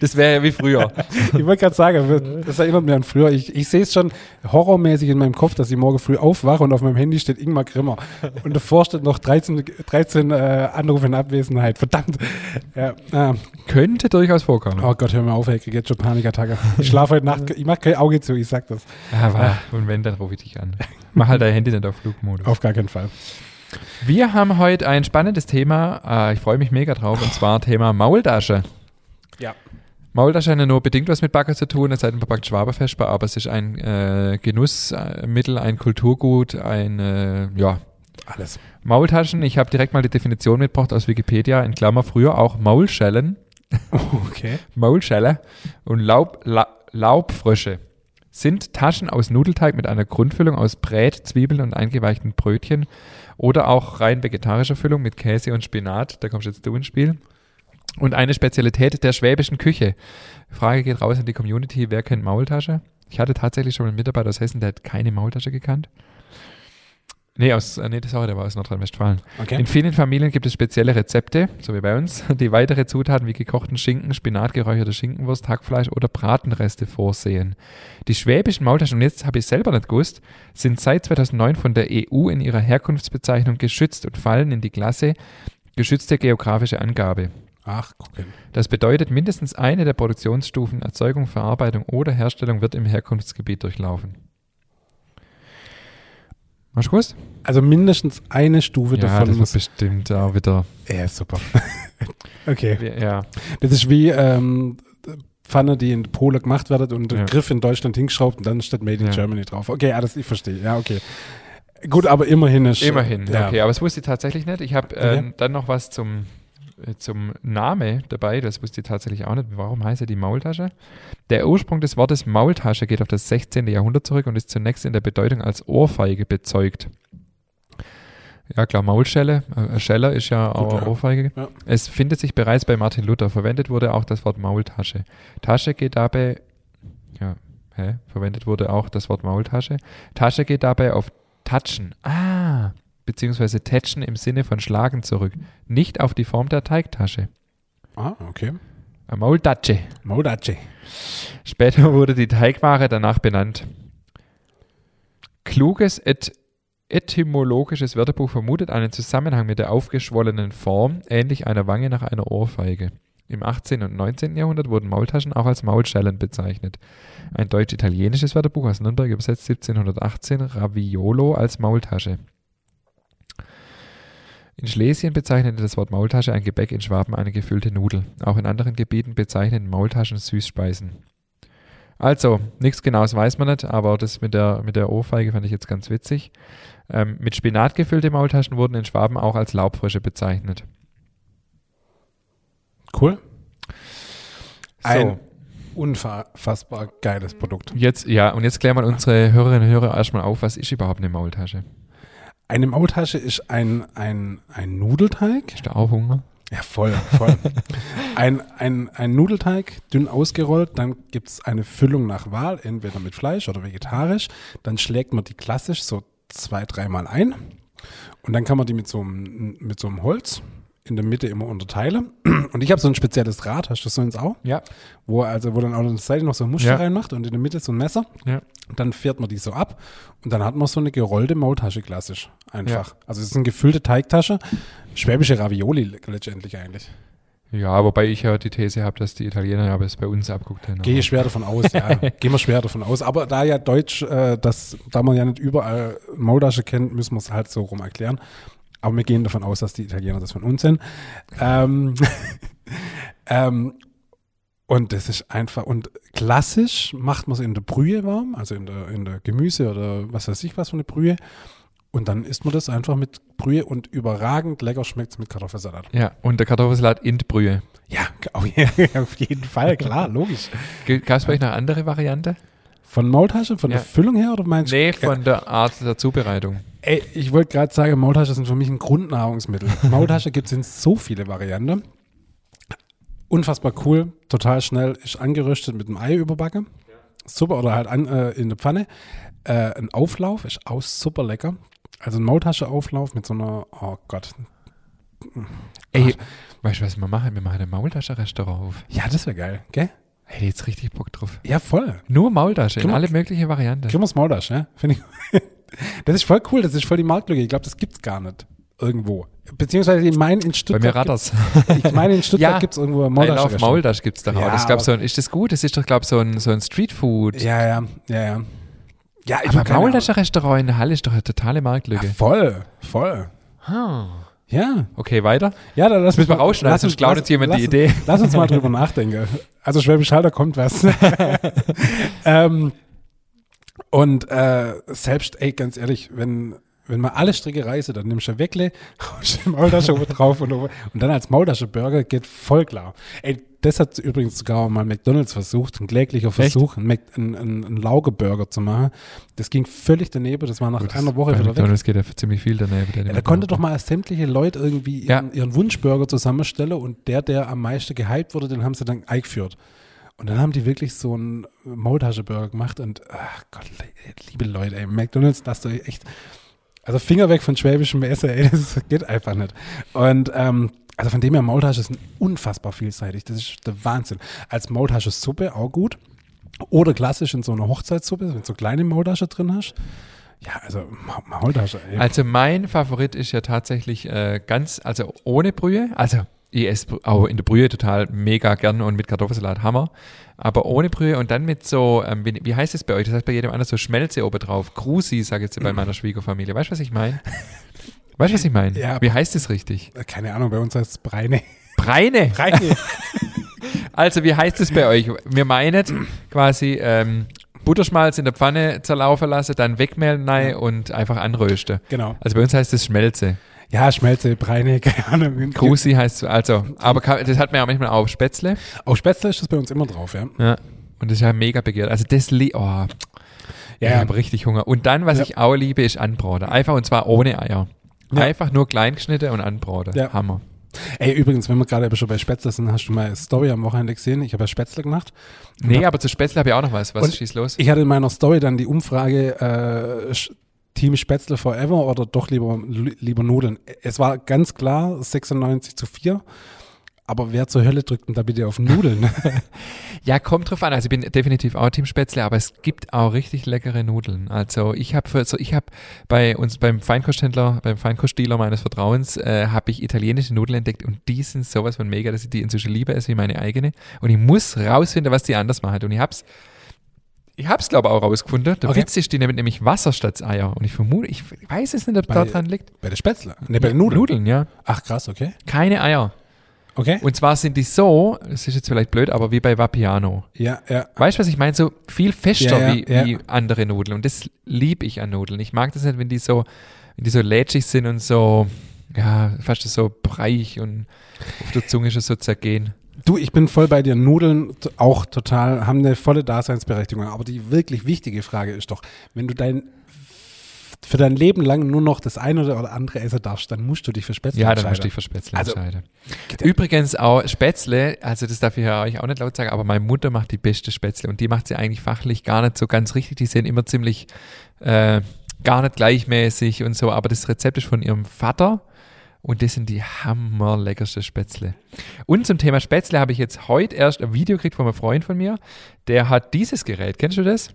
Speaker 2: das wäre ja wie früher.
Speaker 1: Ich wollte gerade sagen, das erinnert mich an früher. Ich, ich sehe es schon horrormäßig in meinem Kopf, dass ich morgen früh aufwache und auf meinem Handy steht Ingmar Grimmer. Und davor steht noch 13, 13 äh, Anrufe in Abwesenheit. Verdammt. Ja, ah.
Speaker 2: Könnte durchaus vorkommen.
Speaker 1: Oh Gott, hör mir auf, ey, ich krieg jetzt schon Panikattacke. Ich schlafe heute Nacht, ich mache kein Auge zu, ich sag das.
Speaker 2: Aber, und wenn, dann rufe ich dich an. Mach halt dein Handy nicht auf Flugmodus.
Speaker 1: Auf gar keinen Fall.
Speaker 2: Wir haben heute ein spannendes Thema. Äh, ich freue mich mega drauf. Und zwar Thema Maultasche.
Speaker 1: Ja.
Speaker 2: Maultasche hat ja nur bedingt was mit Backer zu tun, es sei denn, man backt Schwaberfesper, aber es ist ein äh, Genussmittel, ein Kulturgut, ein, äh, ja.
Speaker 1: Alles.
Speaker 2: Maultaschen, ich habe direkt mal die Definition mitgebracht aus Wikipedia, in Klammer früher auch Maulschellen.
Speaker 1: Okay.
Speaker 2: Maulschelle und Laub, La, Laubfrösche sind Taschen aus Nudelteig mit einer Grundfüllung aus Brät, Zwiebeln und eingeweichten Brötchen oder auch rein vegetarischer Füllung mit Käse und Spinat. Da kommst jetzt du ins Spiel. Und eine Spezialität der schwäbischen Küche. Frage geht raus in die Community, wer kennt Maultasche? Ich hatte tatsächlich schon einen Mitarbeiter aus Hessen, der hat keine Maultasche gekannt. Nee, aus, äh, nee, das auch, der war aus Nordrhein-Westfalen.
Speaker 1: Okay.
Speaker 2: In vielen Familien gibt es spezielle Rezepte, so wie bei uns, die weitere Zutaten wie gekochten Schinken, Spinat, geräucherte Schinkenwurst, Hackfleisch oder Bratenreste vorsehen. Die schwäbischen Maultaschen, und jetzt habe ich selber nicht gewusst, sind seit 2009 von der EU in ihrer Herkunftsbezeichnung geschützt und fallen in die Klasse geschützte geografische Angabe.
Speaker 1: Ach, gucken.
Speaker 2: Das bedeutet, mindestens eine der Produktionsstufen Erzeugung, Verarbeitung oder Herstellung wird im Herkunftsgebiet durchlaufen. Hast du gewusst?
Speaker 1: Also mindestens eine Stufe
Speaker 2: Ja,
Speaker 1: davon
Speaker 2: das
Speaker 1: muss.
Speaker 2: bestimmt auch wieder.
Speaker 1: Ja, super. okay.
Speaker 2: Ja,
Speaker 1: Das ist wie ähm, Pfanne, die in Polen gemacht wird und
Speaker 2: Ja.
Speaker 1: Griff in Deutschland hingeschraubt und dann steht Made in
Speaker 2: Ja.
Speaker 1: Germany drauf. Okay, alles, ich verstehe. Ja, okay. Gut, aber immerhin ist.
Speaker 2: immerhin.
Speaker 1: Ja.
Speaker 2: Okay, aber das wusste ich tatsächlich nicht. Ich habe äh, dann noch was zum, zum Name dabei. Das wusste ich tatsächlich auch nicht. Warum heißt er die Maultasche? Der Ursprung des Wortes Maultasche geht auf das 16. Jahrhundert zurück und ist zunächst in der Bedeutung als Ohrfeige bezeugt. Ja klar, Maulschelle. Äh, Scheller ist ja auch
Speaker 1: ja.
Speaker 2: Ohrfeige.
Speaker 1: Ja.
Speaker 2: Es findet sich bereits bei Martin Luther. Verwendet wurde auch das Wort Maultasche. Tasche geht dabei, ja, hä? Verwendet wurde auch das Wort Maultasche. Tasche geht dabei auf Tatschen. Ah, beziehungsweise Tätschen im Sinne von Schlagen zurück. Nicht auf die Form der Teigtasche.
Speaker 1: Ah, okay.
Speaker 2: Maultatsche.
Speaker 1: Modachi.
Speaker 2: Später wurde die Teigware danach benannt. Kluges et etymologisches Wörterbuch vermutet einen Zusammenhang mit der aufgeschwollenen Form, ähnlich einer Wange nach einer Ohrfeige. Im 18. und 19. Jahrhundert wurden Maultaschen auch als Maulschellen bezeichnet. Ein deutsch-italienisches Wörterbuch aus Nürnberg übersetzt 1718 Raviolo als Maultasche. In Schlesien bezeichnete das Wort Maultasche ein Gebäck, in Schwaben eine gefüllte Nudel. Auch in anderen Gebieten bezeichnen Maultaschen Süßspeisen. Also, nichts Genaues weiß man nicht, aber das mit der, mit der Ohrfeige fand ich jetzt ganz witzig. Ähm, mit Spinat gefüllte Maultaschen wurden in Schwaben auch als Laubfrösche bezeichnet.
Speaker 1: Cool.
Speaker 2: So,
Speaker 1: Ein unfassbar geiles Produkt.
Speaker 2: jetzt, ja, und jetzt klären wir unsere Hörerinnen und Hörer erstmal auf, was ist überhaupt eine Maultasche?
Speaker 1: Eine Maultasche ist ein, ein, ein Nudelteig.
Speaker 2: Ist da auch Hunger?
Speaker 1: Ja, voll, voll. ein, ein, ein Nudelteig, dünn ausgerollt, dann gibt es eine Füllung nach Wahl, entweder mit Fleisch oder vegetarisch. Dann schlägt man die klassisch so zwei, dreimal ein. Und dann kann man die mit so einem, mit so einem Holz in der Mitte immer unterteilen. Und ich habe so ein spezielles Rad, hast du das so ins auch?
Speaker 2: Ja.
Speaker 1: Wo also, wo dann auch an der Seite noch so ein Muster
Speaker 2: Ja.
Speaker 1: reinmacht und in der Mitte so ein Messer.
Speaker 2: Ja.
Speaker 1: Und dann fährt man die so ab und dann hat man so eine gerollte Maultasche klassisch. Einfach. Also es ist eine gefüllte Teigtasche. Schwäbische Ravioli le- letztendlich eigentlich.
Speaker 2: Ja, wobei ich ja die These habe, dass die Italiener ja es bei uns abguckt haben.
Speaker 1: Gehe schwer davon aus, ja. Gehen wir schwer davon aus. Aber da ja Deutsch, äh, das, da man ja nicht überall Maultasche kennt, müssen wir es halt so rum erklären. Aber wir gehen davon aus, dass die Italiener das von uns sind. Ähm, ähm, und das ist einfach, und klassisch macht man es in der Brühe warm, also in der, in der Gemüse oder was weiß ich was für eine Brühe. Und dann isst man das einfach mit Brühe und überragend lecker schmeckt es mit Kartoffelsalat.
Speaker 2: Ja, und der Kartoffelsalat in die Brühe.
Speaker 1: Ja, auf jeden Fall, klar, logisch.
Speaker 2: Gab es bei euch noch andere Variante?
Speaker 1: Von Maultasche, von
Speaker 2: Ja.
Speaker 1: der Füllung her oder meinst du?
Speaker 2: Nee, von der Art der Zubereitung.
Speaker 1: Ey, ich wollte gerade sagen, Maultasche sind für mich ein Grundnahrungsmittel. Maultasche gibt es in so viele Varianten. unfassbar cool, total schnell, ist angeröstet mit einem Ei überbacken. Super, oder halt an, äh, in der Pfanne. Äh, ein Auflauf ist auch super lecker. Also ein Maultascheauflauf mit so einer, oh Gott.
Speaker 2: Ey, weißt du, was wir machen? Wir machen ein Maultasche-Restaurant auf.
Speaker 1: Ja, das wäre geil, gell?
Speaker 2: Hätte jetzt richtig Bock drauf.
Speaker 1: Ja, voll.
Speaker 2: Nur Maultasche in
Speaker 1: Können wir-
Speaker 2: alle möglichen Varianten.
Speaker 1: Kriegen wir's Maultasch, ja? Finde ich. das ist voll cool, das ist voll die Marktlücke. Ich glaube, das gibt's gar nicht. Irgendwo. Beziehungsweise ich meine in
Speaker 2: Bei
Speaker 1: Stuttgart.
Speaker 2: mir ratters.
Speaker 1: gibt's- Ich meine in Stuttgart
Speaker 2: Ja.
Speaker 1: gibt's irgendwo ein
Speaker 2: Maultasch
Speaker 1: Maultasch.
Speaker 2: auf Maultasch gibt es auch.
Speaker 1: Ja,
Speaker 2: Das ist, glaub,
Speaker 1: aber-
Speaker 2: so ein, ist das gut? Das ist doch, glaube ich, so ein, so ein Streetfood.
Speaker 1: Ja, ja, ja, ja. Ja, ich
Speaker 2: Aber
Speaker 1: hab keine
Speaker 2: Maultasche-Restaurant in der Halle ist doch eine totale. Marktlücke.
Speaker 1: Ja, voll, voll.
Speaker 2: Ah.
Speaker 1: Ja.
Speaker 2: Okay, weiter.
Speaker 1: Ja, dann lass
Speaker 2: Müssen wir rausschneiden, sonst
Speaker 1: uns-
Speaker 2: klaut uns jemand die
Speaker 1: lass-
Speaker 2: Idee.
Speaker 1: Lass uns mal drüber nachdenken. Also Schwäbisch Hall, da kommt was. ähm, und äh, selbst, ey, ganz ehrlich, wenn, wenn man alle Stricke reiße, dann nimmst du ein Weckle, haust die Maultasche oben drauf und, und dann als Maultasche-Burger geht voll klar. Ey, das hat übrigens sogar mal McDonalds versucht, ein kläglicher Versuch, einen, einen, einen, Lauge-Burger zu machen. Das ging völlig daneben, das war nach
Speaker 2: Gut,
Speaker 1: einer Woche wieder weg.
Speaker 2: McDonalds geht ja ziemlich viel daneben. der
Speaker 1: Ja, da konnte doch mal sämtliche Leute irgendwie
Speaker 2: Ja.
Speaker 1: ihren, ihren Wunschburger zusammenstellen und der, der am meisten gehypt wurde, den haben sie dann eingeführt. Und dann haben die wirklich so einen Maultascheburger gemacht und ach Gott, liebe Leute, ey, McDonalds, das doch echt, also Finger weg von schwäbischem Essen, ey, das geht einfach nicht. Und ähm, also von dem her, Maultasche ist unfassbar vielseitig, das ist der Wahnsinn. Als Maultasche-Suppe auch gut oder klassisch in so einer Hochzeitssuppe, wenn du so kleine Maultasche drin hast. Ja, also Ma- Maultasche, ey.
Speaker 2: Also mein Favorit ist ja tatsächlich äh, ganz, also ohne Brühe. Also ich esse auch in der Brühe total mega gern und mit Kartoffelsalat Hammer. Aber ohne Brühe und dann mit so, ähm, wie, wie heißt es bei euch? Das heißt bei jedem anderen so Schmelze oben drauf. Krusi, sage ich jetzt bei meiner Schwiegerfamilie. Weißt du, was ich meine? Weißt du, was ich meine?
Speaker 1: Ja.
Speaker 2: Wie heißt es richtig?
Speaker 1: Keine Ahnung, bei uns heißt es Breine.
Speaker 2: Breine.
Speaker 1: Breine.
Speaker 2: Also wie heißt es bei euch? Wir meinen quasi ähm, Butterschmalz in der Pfanne zerlaufen lassen, dann wegmehlen rein und einfach anrösten.
Speaker 1: genau.
Speaker 2: Also bei uns heißt es Schmelze.
Speaker 1: Ja, Schmelze, Breine, keine Ahnung.
Speaker 2: Krusi heißt also, aber kann, das hat man ja manchmal auch Spätzle.
Speaker 1: Auf Spätzle ist das bei uns immer drauf, ja.
Speaker 2: Ja. Und das ist ja mega begehrt. Also das li oh,
Speaker 1: Ja,
Speaker 2: ich habe richtig Hunger. Und dann, was
Speaker 1: Ja.
Speaker 2: ich auch liebe, ist Anbraten. Einfach und zwar ohne Eier.
Speaker 1: Ja.
Speaker 2: Einfach nur klein geschnitten und anbraten.
Speaker 1: Ja.
Speaker 2: Hammer.
Speaker 1: Ey, übrigens, wenn wir gerade schon bei Spätzle sind, hast du meine Story am Wochenende gesehen? Ich habe ja Spätzle gemacht.
Speaker 2: Nee, aber zu Spätzle habe ich auch noch was. Was schießt los?
Speaker 1: Ich hatte in meiner Story dann die Umfrage, äh, Team Spätzle forever oder doch lieber, li- lieber Nudeln. Es war ganz klar 96 zu 4. Aber wer zur Hölle drückt denn da bitte auf Nudeln?
Speaker 2: Ja, kommt drauf an. Also ich bin definitiv auch Team Spätzle, aber es gibt auch richtig leckere Nudeln. Also ich habe für so ich habe bei uns beim Feinkosthändler, beim Feinkostdealer meines Vertrauens, äh, habe ich italienische Nudeln entdeckt und die sind sowas von mega, dass ich die inzwischen lieber esse wie meine eigene. Und ich muss rausfinden, was die anders machen. Und ich hab's ich hab's glaube auch rausgefunden. Der
Speaker 1: Okay.
Speaker 2: Witz ist, die nehmen nämlich Wasser statt Eier. Und ich vermute, ich weiß es nicht, ob da dran liegt.
Speaker 1: bei der Spätzle? Ne, bei den Nudeln.
Speaker 2: Nudeln, ja.
Speaker 1: Ach krass, okay.
Speaker 2: Keine Eier.
Speaker 1: Okay.
Speaker 2: Und zwar sind die so, das ist jetzt vielleicht blöd, aber wie bei Vapiano.
Speaker 1: Ja, ja.
Speaker 2: Weißt du, was ich meine? So viel fester
Speaker 1: Ja, ja,
Speaker 2: wie,
Speaker 1: ja.
Speaker 2: wie andere Nudeln. Und das liebe ich an Nudeln. Ich mag das nicht, wenn die so, wenn die so lätschig sind und so, ja, fast so breiig und auf der Zunge schon so zergehen.
Speaker 1: Du, ich bin voll bei dir. Nudeln auch total, haben eine volle Daseinsberechtigung. Aber die wirklich wichtige Frage ist doch, wenn du dein für dein Leben lang nur noch das eine oder andere essen darfst, dann musst du dich für Spätzle
Speaker 2: Ja, dann musst du
Speaker 1: entscheiden.
Speaker 2: dich für Spätzle
Speaker 1: Also,
Speaker 2: entscheiden. Übrigens auch Spätzle, also das darf ich ja euch auch nicht laut sagen, aber meine Mutter macht die beste Spätzle und die macht sie eigentlich fachlich gar nicht so ganz richtig. Die sind immer ziemlich äh, gar nicht gleichmäßig und so, aber das Rezept ist von ihrem Vater und das sind die hammerleckerste Spätzle. Und zum Thema Spätzle habe ich jetzt heute erst ein Video gekriegt von einem Freund von mir, der hat dieses Gerät. Kennst du das?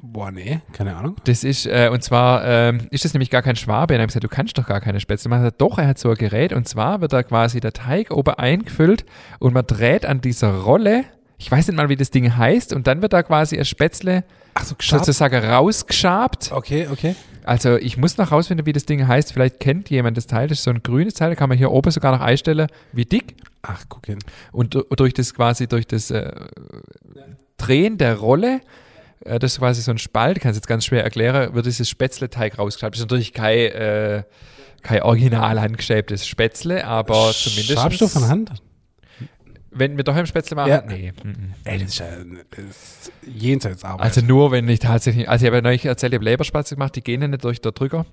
Speaker 1: Boah, nee, keine Ahnung.
Speaker 2: Das ist, äh, und zwar ähm, ist das nämlich gar kein Schwabe. Und er hat gesagt, du kannst doch gar keine Spätzle machen. Er hat gesagt, doch, er hat so ein Gerät. Und zwar wird da quasi der Teig oben eingefüllt und man dreht an dieser Rolle. Ich weiß nicht mal, wie das Ding heißt. Und dann wird da quasi ein Spätzle
Speaker 1: Ach so, geschafft.
Speaker 2: sozusagen rausgeschabt.
Speaker 1: Okay, okay.
Speaker 2: Also ich muss noch rausfinden, wie das Ding heißt. Vielleicht kennt jemand das Teil. Das ist so ein grünes Teil. Da kann man hier oben sogar noch einstellen, wie dick.
Speaker 1: Ach, guck hin.
Speaker 2: Und du- durch das quasi, durch das äh, Drehen der Rolle, äh, das ist quasi so ein Spalt, kann es jetzt ganz schwer erklären, wird dieses Spätzle-Teig rausgeschabt. Das ist natürlich kein, äh, kein original handgeschäbtes Spätzle, aber zumindest.
Speaker 1: Schabst du von Hand?
Speaker 2: Wenn wir daheim Spätzle machen?
Speaker 1: Ja.
Speaker 2: Nee. mm.
Speaker 1: Ey, das ist ja das ist jenseits Arbeit.
Speaker 2: Also nur, wenn ich tatsächlich, also ich habe ja neulich erzählt, ich habe Leberspätzle gemacht, die gehen ja nicht durch den Drücker.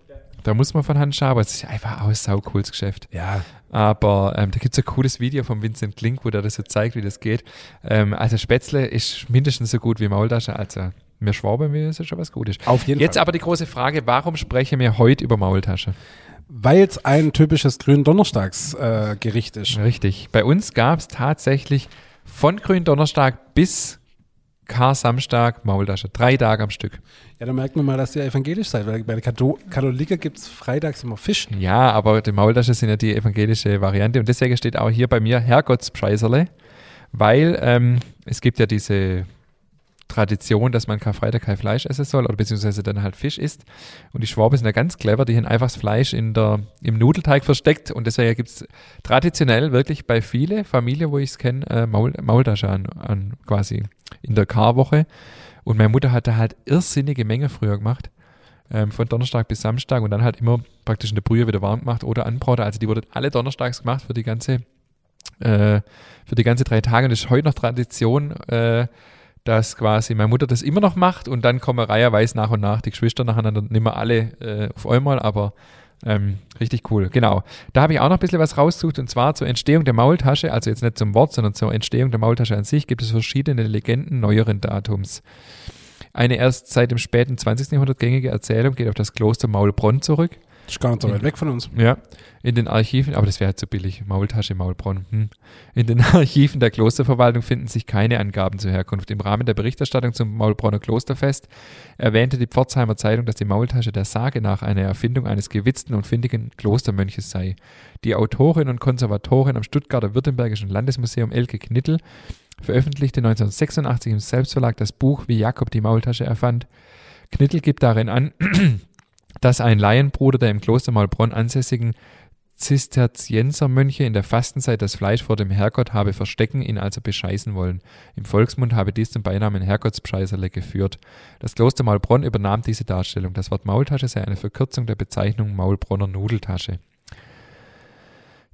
Speaker 2: Da muss man von Hand schauen, aber es ist einfach auch ein saucooles Geschäft.
Speaker 1: Ja,
Speaker 2: Aber ähm, da gibt es ein cooles Video von Vincent Klink, wo der das so zeigt, wie das geht. Ähm, also Spätzle ist mindestens so gut wie Maultasche. Also mir Schwabe, mir ist ja schon was Gutes.
Speaker 1: auf jeden
Speaker 2: Jetzt
Speaker 1: Fall.
Speaker 2: aber die große Frage, warum sprechen wir heute über Maultasche?
Speaker 1: Weil es ein typisches Gründonnerstagsgericht äh, ist.
Speaker 2: Richtig. Bei uns gab es tatsächlich von Gründonnerstag bis Kar-Samstag Maultasche. Drei Tage am Stück.
Speaker 1: Ja, da merkt man mal, dass ihr evangelisch seid, weil bei den Kathol Katholiker gibt es freitags immer Fisch.
Speaker 2: Ja, aber die Maultasche sind ja die evangelische Variante und deswegen steht auch hier bei mir Herrgottspreiserle, weil ähm, es gibt ja diese Tradition, dass man Karfreitag kein Fleisch essen soll oder beziehungsweise dann halt Fisch isst. Und die Schwaben sind ja ganz clever, die haben einfach das Fleisch in der, im Nudelteig versteckt und deswegen gibt es traditionell wirklich bei vielen Familien, wo ich es kenne, äh, Maul, Maultasche an, an quasi in der Karwoche. Und meine Mutter hat da halt irrsinnige Menge früher gemacht. Ähm, von Donnerstag bis Samstag und dann halt immer praktisch in der Brühe wieder warm gemacht oder anbraut. Also die wurde alle donnerstags gemacht für die ganze, äh, für die ganze drei Tage. Und das ist heute noch Tradition, äh, dass quasi meine Mutter das immer noch macht und dann kommen reiherweise nach und nach die Geschwister nacheinander, nicht mehr alle äh, auf einmal, aber ähm, richtig cool. Genau. Da habe ich auch noch ein bisschen was rausgesucht und zwar zur Entstehung der Maultasche, also jetzt nicht zum Wort, sondern zur Entstehung der Maultasche an sich gibt es verschiedene Legenden neueren Datums. Eine erst seit dem späten 20. Jahrhundert gängige Erzählung geht auf das Kloster Maulbronn zurück.
Speaker 1: Das ist gar nicht so weit weg von uns.
Speaker 2: Ja, in den Archiven, aber das wäre halt zu billig. Maultasche, Maulbronn. Hm. In den Archiven der Klosterverwaltung finden sich keine Angaben zur Herkunft. Im Rahmen der Berichterstattung zum Maulbronner Klosterfest erwähnte die Pforzheimer Zeitung, dass die Maultasche der Sage nach eine Erfindung eines gewitzten und findigen Klostermönches sei. Die Autorin und Konservatorin am Stuttgarter Württembergischen Landesmuseum Elke Knittel veröffentlichte 1986 im Selbstverlag das Buch Wie Jakob die Maultasche erfand. Knittel gibt darin an, dass ein Laienbruder der im Kloster Maulbronn ansässigen Zisterziensermönche in der Fastenzeit das Fleisch vor dem Herrgott habe verstecken, ihn also bescheißen wollen. Im Volksmund habe dies zum Beinamen Herrgottspreiserle geführt. Das Kloster Maulbronn übernahm diese Darstellung. Das Wort Maultasche sei eine Verkürzung der Bezeichnung Maulbronner Nudeltasche.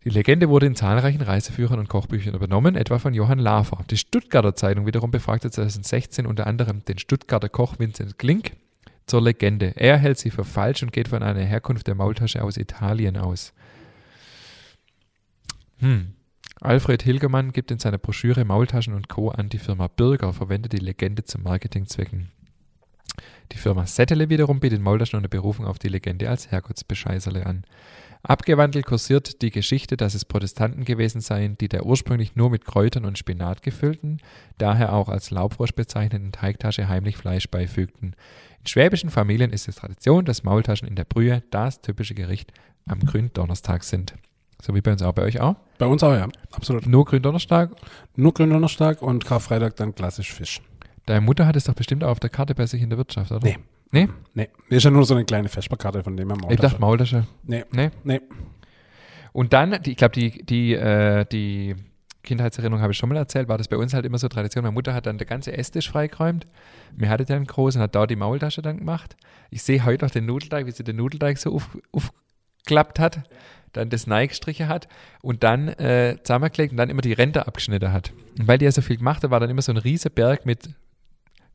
Speaker 2: Die Legende wurde in zahlreichen Reiseführern und Kochbüchern übernommen, etwa von Johann Lafer. Die Stuttgarter Zeitung wiederum befragte 2016 unter anderem den Stuttgarter Koch Vincent Klink zur Legende. Er hält sie für falsch und geht von einer Herkunft der Maultasche aus Italien aus. Hm. Alfred Hilgermann gibt in seiner Broschüre Maultaschen und Co. an, die Firma Bürger verwendet die Legende zu Marketingzwecken. Die Firma Settele wiederum bietet Maultaschen unter Berufung auf die Legende als Herrgottsbescheißerle an. Abgewandelt kursiert die Geschichte, dass es Protestanten gewesen seien, die der ursprünglich nur mit Kräutern und Spinat gefüllten, daher auch als Laubfrosch bezeichneten Teigtasche heimlich Fleisch beifügten. In schwäbischen Familien ist es Tradition, dass Maultaschen in der Brühe das typische Gericht am Gründonnerstag sind. So wie bei uns auch. Bei euch auch?
Speaker 1: Bei uns auch, ja. Absolut.
Speaker 2: Nur Gründonnerstag?
Speaker 1: Nur Gründonnerstag und Karfreitag dann klassisch Fisch.
Speaker 2: Deine Mutter hat es doch bestimmt auch auf der Karte bei sich in der Wirtschaft, oder?
Speaker 1: Nee.
Speaker 2: Nee?
Speaker 1: Nee, ist ja nur so eine kleine Vesperkarte von dem her
Speaker 2: Ich dachte Maultasche.
Speaker 1: Nee,
Speaker 2: Nee?
Speaker 1: nee.
Speaker 2: Und dann, die, ich glaube, die, die, äh, die Kindheitserinnerung habe ich schon mal erzählt, war das bei uns halt immer so Tradition. Meine Mutter hat dann der ganze Esstisch freigeräumt. Mir hatte der einen großen und hat da die Maultasche dann gemacht. Ich sehe heute noch den Nudelteig, wie sie den Nudelteig so auf, aufgeklappt hat, dann das Neigestriche hat und dann äh, zusammengelegt und dann immer die Ränder abgeschnitten hat. Und weil die ja so viel gemacht hat, war dann immer so ein riesiger Berg mit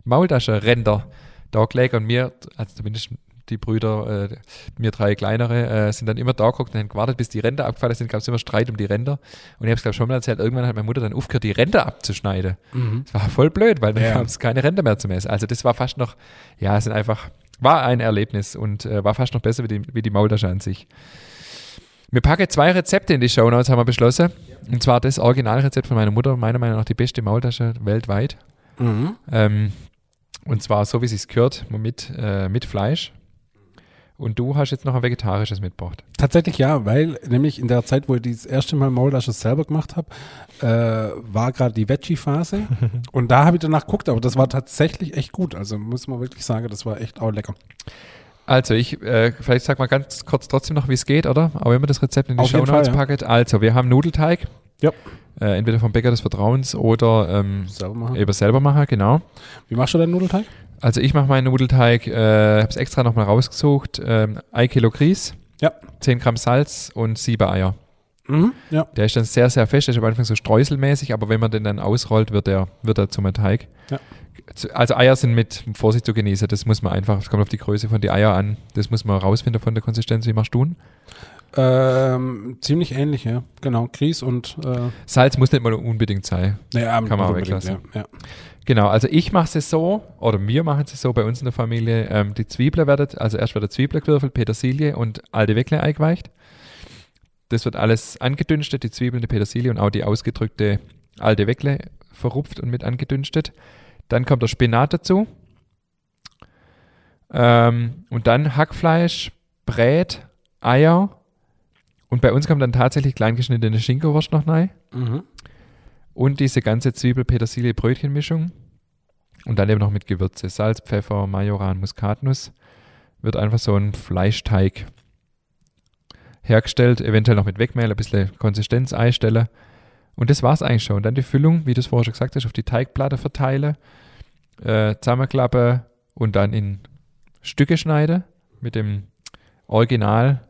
Speaker 2: Maultaschenränder da gelegt und mir, also zumindest die Brüder, äh, mir drei kleinere, äh, sind dann immer da geguckt und haben gewartet, bis die Ränder abgefallen sind. gab es immer Streit um die Ränder. Und ich habe es, glaube ich, schon mal erzählt, irgendwann hat meine Mutter dann aufgehört, die Ränder abzuschneiden.
Speaker 1: Mhm.
Speaker 2: Das war voll blöd, weil dann
Speaker 1: Ja.
Speaker 2: gab es keine Ränder mehr zum Essen. Also das war fast noch, ja, es sind einfach, war ein Erlebnis und äh, war fast noch besser wie die, wie die Maultasche an sich. Wir packen zwei Rezepte in die Shownotes, haben wir beschlossen. Und zwar das Originalrezept von meiner Mutter, meiner Meinung nach die beste Maultasche weltweit.
Speaker 1: Mhm.
Speaker 2: Ähm, und zwar so, wie es sich gehört, mit, äh, mit Fleisch. Und du hast jetzt noch ein vegetarisches mitgebracht.
Speaker 1: Tatsächlich ja, weil nämlich in der Zeit, wo ich das erste Mal Maultasche selber gemacht habe, äh, war gerade die Veggie-Phase und da habe ich danach geguckt, aber das war tatsächlich echt gut. Also muss man wirklich sagen, das war echt auch lecker.
Speaker 2: Also ich, äh, vielleicht sag mal ganz kurz trotzdem noch, wie es geht, oder? Aber man das Rezept in die Shownotes
Speaker 1: Fall, ja.
Speaker 2: packt. Also, wir haben Nudelteig.
Speaker 1: Ja.
Speaker 2: Äh, entweder vom Bäcker des Vertrauens oder ähm,
Speaker 1: Selber machen.
Speaker 2: eben selber machen, genau.
Speaker 1: Wie machst du deinen Nudelteig?
Speaker 2: Also ich mache meinen Nudelteig, äh, habe es extra nochmal rausgesucht. Ähm, ein Kilo Grieß,
Speaker 1: Ja.
Speaker 2: 10 Gramm Salz und sieben Eier.
Speaker 1: Mhm, ja.
Speaker 2: Der ist dann sehr, sehr fest, der ist am Anfang so streuselmäßig, aber wenn man den dann ausrollt, wird er, wird er zum Teig.
Speaker 1: Ja.
Speaker 2: Also Eier sind mit Vorsicht zu genießen, das muss man einfach, es kommt auf die Größe von die Eier an, das muss man rausfinden von der Konsistenz, wie machst du ihn?
Speaker 1: Ähm, ziemlich ähnlich, ja. Genau, Grieß und äh,
Speaker 2: Salz muss nicht mal unbedingt sein.
Speaker 1: naja,
Speaker 2: Kann man auch weglassen.
Speaker 1: Ja, ja.
Speaker 2: Genau, also ich mache es so, oder wir machen es so bei uns in der Familie, ähm, die Zwiebeln werden, also erst wird der Zwiebel gewürfelt, Petersilie und alte Weckle eingeweicht. Das wird alles angedünstet, die Zwiebeln, die Petersilie und auch die ausgedrückte alte Weckle verrupft und mit angedünstet. Dann kommt der Spinat dazu. Ähm, und dann Hackfleisch, Brät, Eier. Und bei uns kommt dann tatsächlich kleingeschnittene Schinkenwurst noch rein.
Speaker 1: Mhm.
Speaker 2: Und diese ganze Zwiebel-Petersilie-Brötchenmischung. Und dann eben noch mit Gewürze. Salz, Pfeffer, Majoran, Muskatnuss. Wird einfach so ein Fleischteig hergestellt. Eventuell noch mit Wegmehl, ein bisschen Konsistenz einstellen. Und das war's eigentlich schon. Und dann die Füllung, wie du es vorher schon gesagt hast, auf die Teigplatte verteile, äh, zusammenklappe und dann in Stücke schneide mit dem Original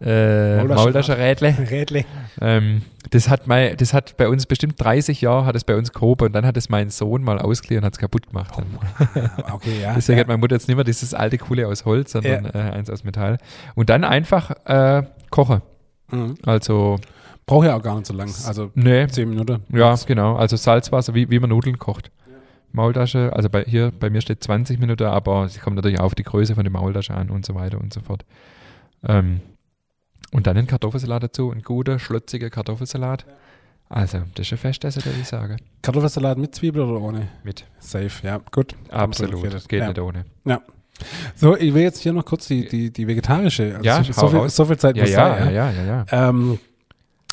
Speaker 2: äh, Maultaschenrädle.
Speaker 1: Rädle.
Speaker 2: Ähm, das, hat mein, das hat bei uns bestimmt 30 Jahre, hat es bei uns gehoben und dann hat es mein Sohn mal ausgeliehen und hat es kaputt gemacht. Dann.
Speaker 1: Ah, Okay, ja.
Speaker 2: Deswegen
Speaker 1: ja.
Speaker 2: hat meine Mutter jetzt nicht mehr dieses alte Coole aus Holz, sondern äh, eins aus Metall. Und dann einfach äh, kochen.
Speaker 1: Mhm.
Speaker 2: Also,
Speaker 1: Braucht ja auch gar nicht so lang. Also
Speaker 2: ne,
Speaker 1: zehn Minuten.
Speaker 2: ja, genau. Also Salzwasser, wie, wie man Nudeln kocht. Maultasche, also bei, hier bei mir steht 20 Minuten, aber es kommt natürlich auch auf die Größe von der Maultasche an und so weiter und so fort. Ähm, und dann ein Kartoffelsalat dazu, ein guter, schlotziger Kartoffelsalat. Also, das ist ein Festessen, würde ich sagen.
Speaker 1: Kartoffelsalat mit Zwiebel oder ohne?
Speaker 2: Mit.
Speaker 1: Safe, ja. Gut.
Speaker 2: Absolut. Geht
Speaker 1: Ja.
Speaker 2: nicht ohne.
Speaker 1: So, ich will jetzt hier noch kurz die, die, die vegetarische. Also
Speaker 2: Ja,
Speaker 1: so, so, viel, so viel Zeit
Speaker 2: Ja,
Speaker 1: muss
Speaker 2: ja,
Speaker 1: sein.
Speaker 2: ja, ja, ja, ja.
Speaker 1: Ähm,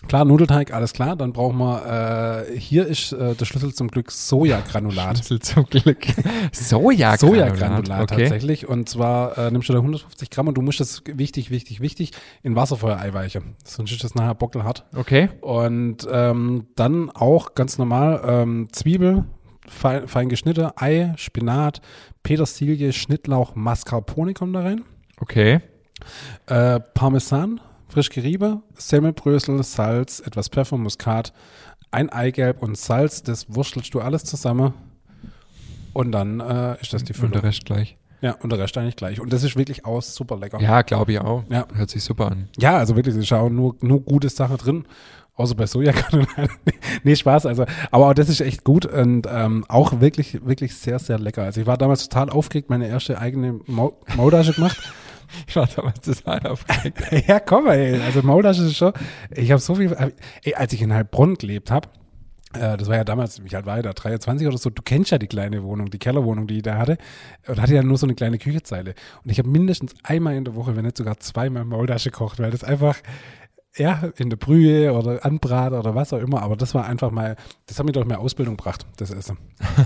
Speaker 1: klar, Nudelteig, alles klar. Dann brauchen wir, äh, hier ist äh, der Schlüssel zum Glück Sojagranulat.
Speaker 2: Schlüssel zum Glück. Sojagranulat.
Speaker 1: Sojagranulat
Speaker 2: okay.
Speaker 1: tatsächlich. Und zwar äh, nimmst du da 150 Gramm und du musst das, wichtig, wichtig, wichtig, in Wasserfeuer eiweichen. Sonst ist das nachher bockelhart.
Speaker 2: Okay.
Speaker 1: Und ähm, dann auch ganz normal ähm, Zwiebel, fein, fein geschnitten, Ei, Spinat, Petersilie, Schnittlauch, Mascarpone kommen da rein.
Speaker 2: Okay.
Speaker 1: Äh, Parmesan, frisch gerieben, Semmelbrösel, Salz, etwas Pfeffer, Muskat, ein Eigelb und Salz. Das wurstelst du alles zusammen. Und dann äh, ist das die
Speaker 2: Und
Speaker 1: Füllung.
Speaker 2: der Rest gleich.
Speaker 1: Ja, und der Rest eigentlich gleich. Und das ist wirklich auch super lecker.
Speaker 2: Ja, glaube ich auch.
Speaker 1: Ja.
Speaker 2: Hört sich super an.
Speaker 1: Ja, also wirklich, es auch nur, nur gute Sache drin. Außer bei Sojagranulat. nee, Spaß. Also, aber auch das ist echt gut und ähm, auch wirklich, wirklich sehr, sehr lecker. Also ich war damals total aufgeregt, meine erste eigene Mau Maultasche gemacht.
Speaker 2: Ich war damals total aufgeregt.
Speaker 1: ja, komm, ey. Also Maultasche ist schon. Ich habe so viel. Ey, als ich in Heilbronn gelebt habe, äh, das war ja damals, wie alt war ich da, 23 oder so, du kennst ja die kleine Wohnung, die Kellerwohnung, die ich da hatte. Und hatte ja nur so eine kleine Küchezeile. Und ich habe mindestens einmal in der Woche, wenn nicht sogar zweimal Maultasche gekocht, weil das einfach, ja, in der Brühe oder Anbrat oder was auch immer, aber das war einfach mal, das hat mir durch meine Ausbildung gebracht, das Essen.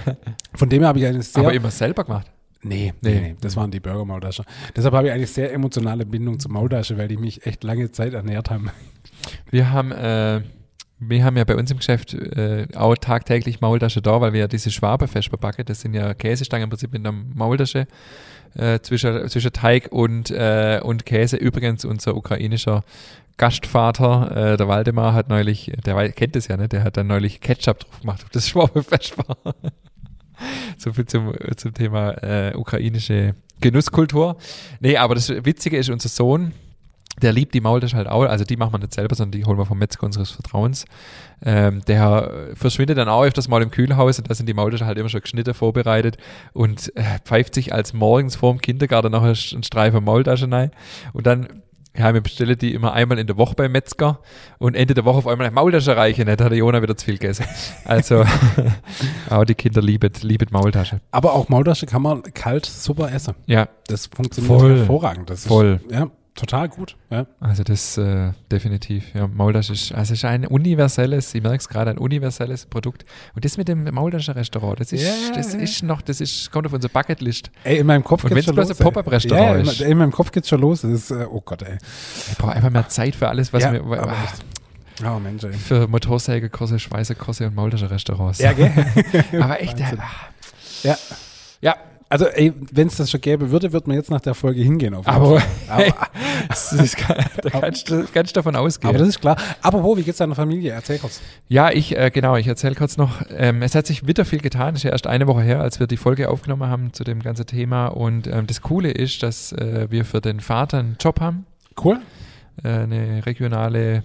Speaker 1: Von dem her habe ich eine sehr.
Speaker 2: Aber immer selber gemacht.
Speaker 1: Nee, nee,
Speaker 2: Nee.
Speaker 1: das waren die Burger-Maultaschen. Deshalb habe ich eigentlich sehr emotionale Bindung zur Maultasche, weil die mich echt lange Zeit ernährt haben.
Speaker 2: Wir haben, äh, wir haben ja bei uns im Geschäft äh, auch tagtäglich Maultasche da, weil wir ja diese Schwaberfest verpacken. Das sind ja Käsestangen im Prinzip in der Maultasche äh, zwischen, zwischen Teig und, äh, und Käse. Übrigens, unser ukrainischer Gastvater, äh, der Waldemar, hat neulich, der kennt das ja, ne? Der hat dann neulich Ketchup drauf gemacht, ob das Schwaberfest war. So viel zum, zum Thema äh, ukrainische Genusskultur. Nee, aber das Witzige ist, unser Sohn, der liebt die Maultasche halt auch. Also die machen wir nicht selber, sondern die holen wir vom Metzger unseres Vertrauens. Ähm, der verschwindet dann auch öfters mal im Kühlhaus und da sind die Maultaschen halt immer schon geschnitten, vorbereitet und äh, pfeift sich als morgens vorm Kindergarten noch einen Streifen Maultasche rein. Und dann, ja, wir bestellen die immer einmal in der Woche beim Metzger und Ende der Woche auf einmal eine Maultasche reichen. Nicht, hat der Jona wieder zu viel gegessen. Also, auch die Kinder lieben, lieben Maultasche.
Speaker 1: Aber auch Maultasche kann man kalt super essen.
Speaker 2: Ja,
Speaker 1: Das funktioniert
Speaker 2: Voll.
Speaker 1: hervorragend. Das
Speaker 2: Voll.
Speaker 1: Ist, ja, total gut. Ja.
Speaker 2: Also das äh, definitiv. Ja, Maultasche ist, also ist ein universelles, ich merke es gerade, ein universelles Produkt. Und das mit dem Maultasche-Restaurant, das ist,
Speaker 1: Ja,
Speaker 2: das
Speaker 1: ja.
Speaker 2: ist noch, das ist, kommt auf unsere Bucketlist.
Speaker 1: Ey, in meinem Kopf
Speaker 2: Und
Speaker 1: geht's
Speaker 2: wenn's
Speaker 1: schon los.
Speaker 2: Pop-up-Restaurant
Speaker 1: ja,
Speaker 2: ist.
Speaker 1: in, in meinem Kopf geht's schon los. Das ist, äh, oh Gott, ey.
Speaker 2: Ich brauche einfach mehr Zeit für alles, was
Speaker 1: ja,
Speaker 2: mir,
Speaker 1: echt. Oh Mensch, ey.
Speaker 2: für Motorsägekurse, Schweißerkurse und Maultasche-Restaurants.
Speaker 1: Ja, gell?
Speaker 2: Aber echt, ja,
Speaker 1: Wahnsinn. Ja. Also, ey, wenn es das schon gäbe würde, würde man jetzt nach der Folge hingehen. Auf
Speaker 2: Aber,
Speaker 1: Fall. aber,
Speaker 2: das ist, da kannst du, kannst davon ausgehen.
Speaker 1: aber das ist klar. Apropos, wie geht's deiner Familie? Erzähl kurz.
Speaker 2: Ja, ich, äh, genau, ich erzähle kurz noch. Ähm, es hat sich wieder viel getan. Es ist ja erst eine Woche her, als wir die Folge aufgenommen haben zu dem ganzen Thema. Und ähm, das Coole ist, dass äh, wir für den Vater einen Job haben.
Speaker 1: Cool.
Speaker 2: Äh, eine regionale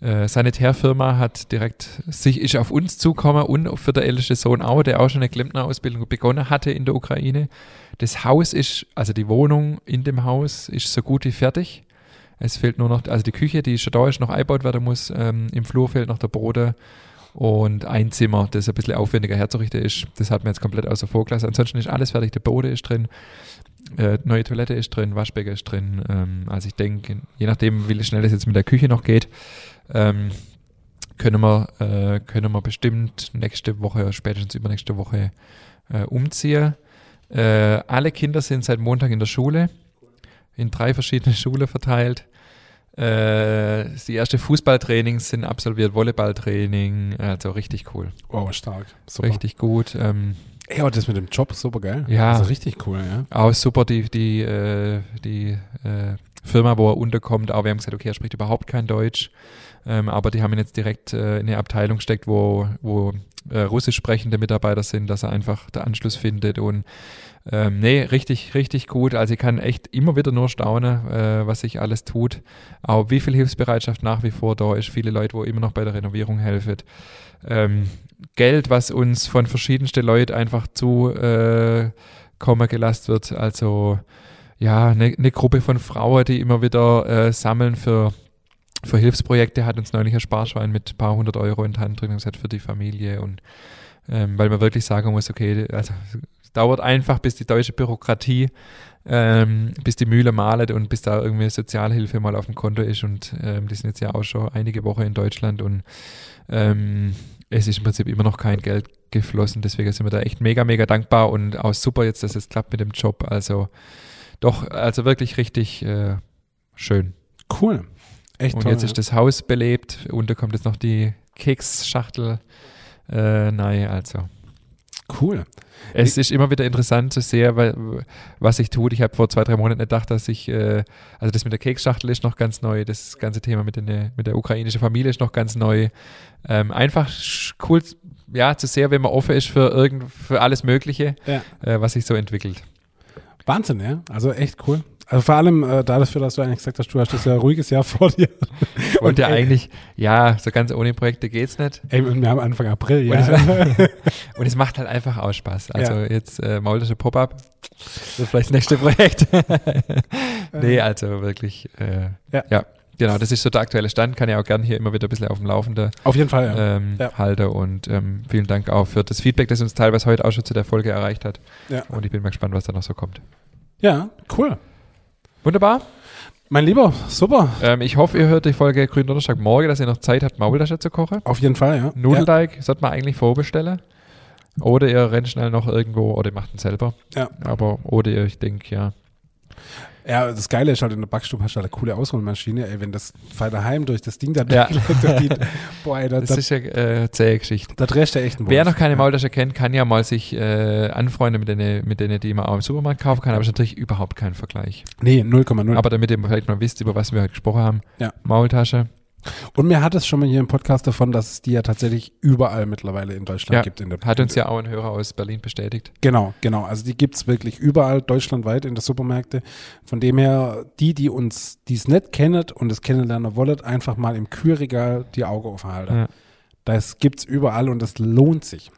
Speaker 2: äh, Sanitärfirma hat direkt sich ist auf uns zugekommen und für der älteste Sohn auch, der auch schon eine Klempnerausbildung begonnen hatte in der Ukraine. Das Haus ist, also die Wohnung in dem Haus ist so gut wie fertig. Es fehlt nur noch, also die Küche, die schon da ist, noch eingebaut werden muss. Ähm, Im Flur fehlt noch der Boden und ein Zimmer, das ein bisschen aufwendiger herzurichten ist. Das hat man jetzt komplett außer vor gelassen. Ansonsten ist alles fertig. Der Boden ist drin, äh, neue Toilette ist drin, Waschbecken ist drin. Ähm, also ich denke, je nachdem, wie schnell es jetzt mit der Küche noch geht, ähm, können wir, äh, können wir bestimmt nächste Woche, spätestens übernächste Woche äh, umziehen. Äh, alle Kinder sind seit Montag in der Schule, in drei verschiedene Schulen verteilt. Äh, die erste Fußballtrainings sind absolviert, Volleyballtraining, also richtig cool.
Speaker 1: Wow, stark. Super.
Speaker 2: Richtig gut. Ähm,
Speaker 1: Ey, aber das mit dem Job, super geil.
Speaker 2: Ja.
Speaker 1: Also richtig cool, ja.
Speaker 2: auch super die, die, äh, die äh, Firma, wo er unterkommt. Aber wir haben gesagt, okay, er spricht überhaupt kein Deutsch. Ähm, aber die haben ihn jetzt direkt äh, in eine Abteilung steckt, wo, wo äh, russisch sprechende Mitarbeiter sind, dass er einfach den Anschluss findet und ähm, nee, richtig, richtig gut. Also ich kann echt immer wieder nur staunen, äh, was sich alles tut. Auch wie viel Hilfsbereitschaft nach wie vor da ist. Viele Leute, wo immer noch bei der Renovierung helfen. Ähm, Geld, was uns von verschiedensten Leuten einfach zu äh, gelassen wird. Also ja, eine ne Gruppe von Frauen, die immer wieder äh, sammeln für, für Hilfsprojekte, hat uns neulich ein Sparschwein mit ein paar hundert Euro in die Hand drücken gesagt für die Familie und ähm, weil man wirklich sagen muss, okay, also es dauert einfach, bis die deutsche Bürokratie, ähm, bis die Mühle malet und bis da irgendwie Sozialhilfe mal auf dem Konto ist und ähm, die sind jetzt ja auch schon einige Wochen in Deutschland und ähm, es ist im Prinzip immer noch kein Geld geflossen, deswegen sind wir da echt mega, mega dankbar und auch super jetzt, dass es klappt mit dem Job, also doch, also wirklich richtig äh, schön.
Speaker 1: Cool. Echt
Speaker 2: Und
Speaker 1: toll.
Speaker 2: jetzt
Speaker 1: ja.
Speaker 2: ist das Haus belebt. Unten kommt jetzt noch die Keksschachtel. Äh, nein, also.
Speaker 1: Cool.
Speaker 2: Es ist immer wieder interessant zu sehen, weil, was sich tut. Ich habe vor zwei, drei Monaten gedacht, dass ich, äh, also das mit der Keksschachtel ist noch ganz neu, das ganze Thema mit, den, mit der ukrainischen Familie ist noch ganz neu. Ähm, einfach cool, ja, zu sehen, wenn man offen ist für irgend, für alles Mögliche,
Speaker 1: Ja.
Speaker 2: äh, was sich so entwickelt.
Speaker 1: Wahnsinn, ja. Also echt cool. Also vor allem äh, dafür, dass du eigentlich gesagt hast, du hast das ja ein ruhiges Jahr vor dir.
Speaker 2: Und,
Speaker 1: Und
Speaker 2: ja eigentlich, ja, so ganz ohne Projekte geht's nicht.
Speaker 1: Ey, und wir haben Anfang April,
Speaker 2: Und,
Speaker 1: ja.
Speaker 2: es, und es macht halt einfach auch Spaß. Also
Speaker 1: Ja.
Speaker 2: jetzt äh, Maultische Pop-Up, das ist vielleicht das nächste Projekt. nee, also wirklich, äh,
Speaker 1: Ja.
Speaker 2: ja. Genau, das ist so der aktuelle Stand. Kann ja auch gern hier immer wieder ein bisschen auf dem Laufenden
Speaker 1: Auf jeden Fall, ja.
Speaker 2: ähm,
Speaker 1: Ja.
Speaker 2: halten. Und ähm, vielen Dank auch für das Feedback, das uns teilweise heute auch schon zu der Folge erreicht hat.
Speaker 1: ja.
Speaker 2: Und ich bin mal gespannt, was da noch so kommt.
Speaker 1: Ja, cool.
Speaker 2: Wunderbar.
Speaker 1: Mein Lieber, super.
Speaker 2: Ähm, ich hoffe, ihr hört die Folge Grünen Donnerstag morgen, dass ihr noch Zeit habt, Maultasche zu kochen.
Speaker 1: Auf jeden Fall, ja.
Speaker 2: Nudelteig sollte man eigentlich vorbestellen. Oder ihr rennt schnell noch irgendwo oder ihr macht ihn selber.
Speaker 1: Ja.
Speaker 2: Aber, oder ihr, ich denke, ja.
Speaker 1: Ja, das Geile ist halt, in der Backstube hast du halt eine coole Ausrollmaschine. Ey, wenn das Fall daheim durch das Ding da
Speaker 2: Ja.
Speaker 1: die- boah, ey, da,
Speaker 2: Das
Speaker 1: da,
Speaker 2: ist ja äh, zähe Geschichte.
Speaker 1: da drehst du echt einen
Speaker 2: Wer
Speaker 1: Wurf.
Speaker 2: noch keine. Maultasche kennt, kann ja mal sich äh, anfreunden mit denen, mit denen, die man auch im Supermarkt kaufen kann, aber ist natürlich überhaupt kein Vergleich.
Speaker 1: Nee, 0,0.
Speaker 2: Aber damit ihr vielleicht mal wisst, über was wir heute gesprochen haben,
Speaker 1: Ja.
Speaker 2: Maultasche,
Speaker 1: Und mir hat es schon mal hier im Podcast davon, dass es die ja tatsächlich überall mittlerweile in Deutschland
Speaker 2: Ja,
Speaker 1: gibt. In der,
Speaker 2: hat uns ja auch ein Hörer aus Berlin bestätigt.
Speaker 1: Genau, genau. Also die gibt's wirklich überall deutschlandweit in der Supermärkte. Von dem her, die, die uns dies nicht kennen und es kennenlernen wollen, einfach mal im Kühlregal die Augen aufhalten.
Speaker 2: Ja.
Speaker 1: Das gibt's überall und das lohnt sich.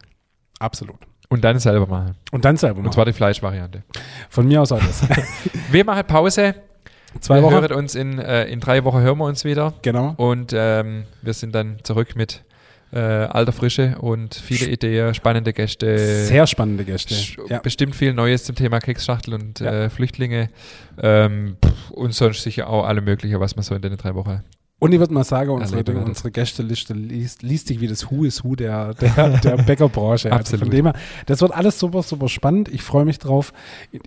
Speaker 1: Absolut.
Speaker 2: Und dann selber machen.
Speaker 1: Und dann selber
Speaker 2: Und
Speaker 1: mal.
Speaker 2: zwar die Fleischvariante.
Speaker 1: Von mir aus alles.
Speaker 2: Wir machen Pause.
Speaker 1: Zwei
Speaker 2: wir
Speaker 1: Wochen.
Speaker 2: hören uns in, äh, in drei Wochen hören wir uns wieder.
Speaker 1: Genau.
Speaker 2: Und ähm, wir sind dann zurück mit äh, alter Frische und viele Ideen, spannende Gäste.
Speaker 1: Sehr spannende Gäste. Ja.
Speaker 2: Bestimmt viel Neues zum Thema Keksschachtel und
Speaker 1: Ja.
Speaker 2: äh, Flüchtlinge. Ähm, und sonst sicher auch alle mögliche, was man so in den drei Wochen.
Speaker 1: Und ich würde mal sagen, unsere,
Speaker 2: Erleben
Speaker 1: unsere Gästeliste liest, liest sich wie das Who is Who der, der, der Bäckerbranche. Also
Speaker 2: Absolut.
Speaker 1: von dem her, das wird alles super, super spannend. Ich freue mich drauf.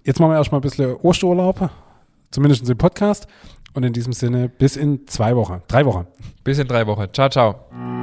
Speaker 1: Jetzt machen wir erstmal ein bisschen Osterurlaub, zumindest im Podcast. Und in diesem Sinne, bis in zwei Wochen, drei Wochen.
Speaker 2: Bis in drei Wochen. Ciao, ciao.